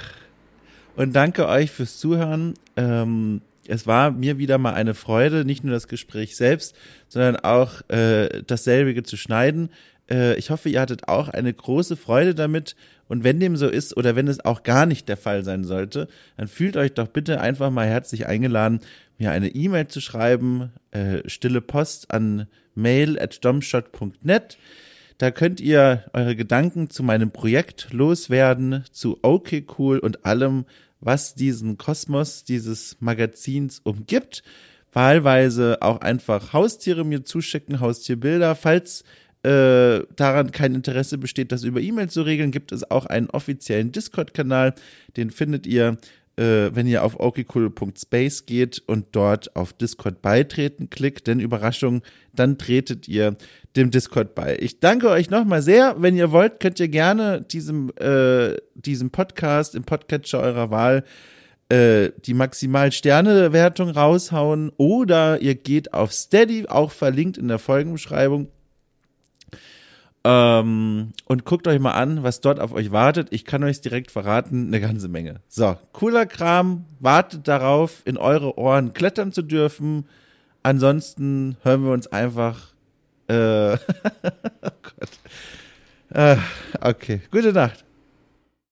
und danke euch fürs Zuhören. Ähm, es war mir wieder mal eine Freude, nicht nur das Gespräch selbst, sondern auch äh, dasselbige zu schneiden. Äh, ich hoffe, ihr hattet auch eine große Freude damit. Und wenn dem so ist oder wenn es auch gar nicht der Fall sein sollte, dann fühlt euch doch bitte einfach mal herzlich eingeladen, mir eine E-Mail zu schreiben, äh, stille Post an mail at domshot.net. Da könnt ihr eure Gedanken zu meinem Projekt loswerden, zu okay cool und allem, was diesen Kosmos dieses Magazins umgibt. Wahlweise auch einfach Haustiere mir zuschicken, Haustierbilder, falls äh, daran kein Interesse besteht, das über E-Mail zu regeln, gibt es auch einen offiziellen Discord-Kanal. Den findet ihr, äh, wenn ihr auf okcool.space geht und dort auf Discord beitreten klickt. Denn Überraschung, dann tretet ihr dem Discord bei. Ich danke euch nochmal sehr. Wenn ihr wollt, könnt ihr gerne diesem, äh, diesem Podcast im Podcatcher eurer Wahl äh, die maximal Sterne-Wertung raushauen oder ihr geht auf Steady, auch verlinkt in der Folgenbeschreibung. Ähm, und guckt euch mal an, was dort auf euch wartet. Ich kann euch direkt verraten, eine ganze Menge. So, cooler Kram, wartet darauf, in eure Ohren klettern zu dürfen. Ansonsten hören wir uns einfach. Äh, oh Gott. Äh, okay, gute Nacht.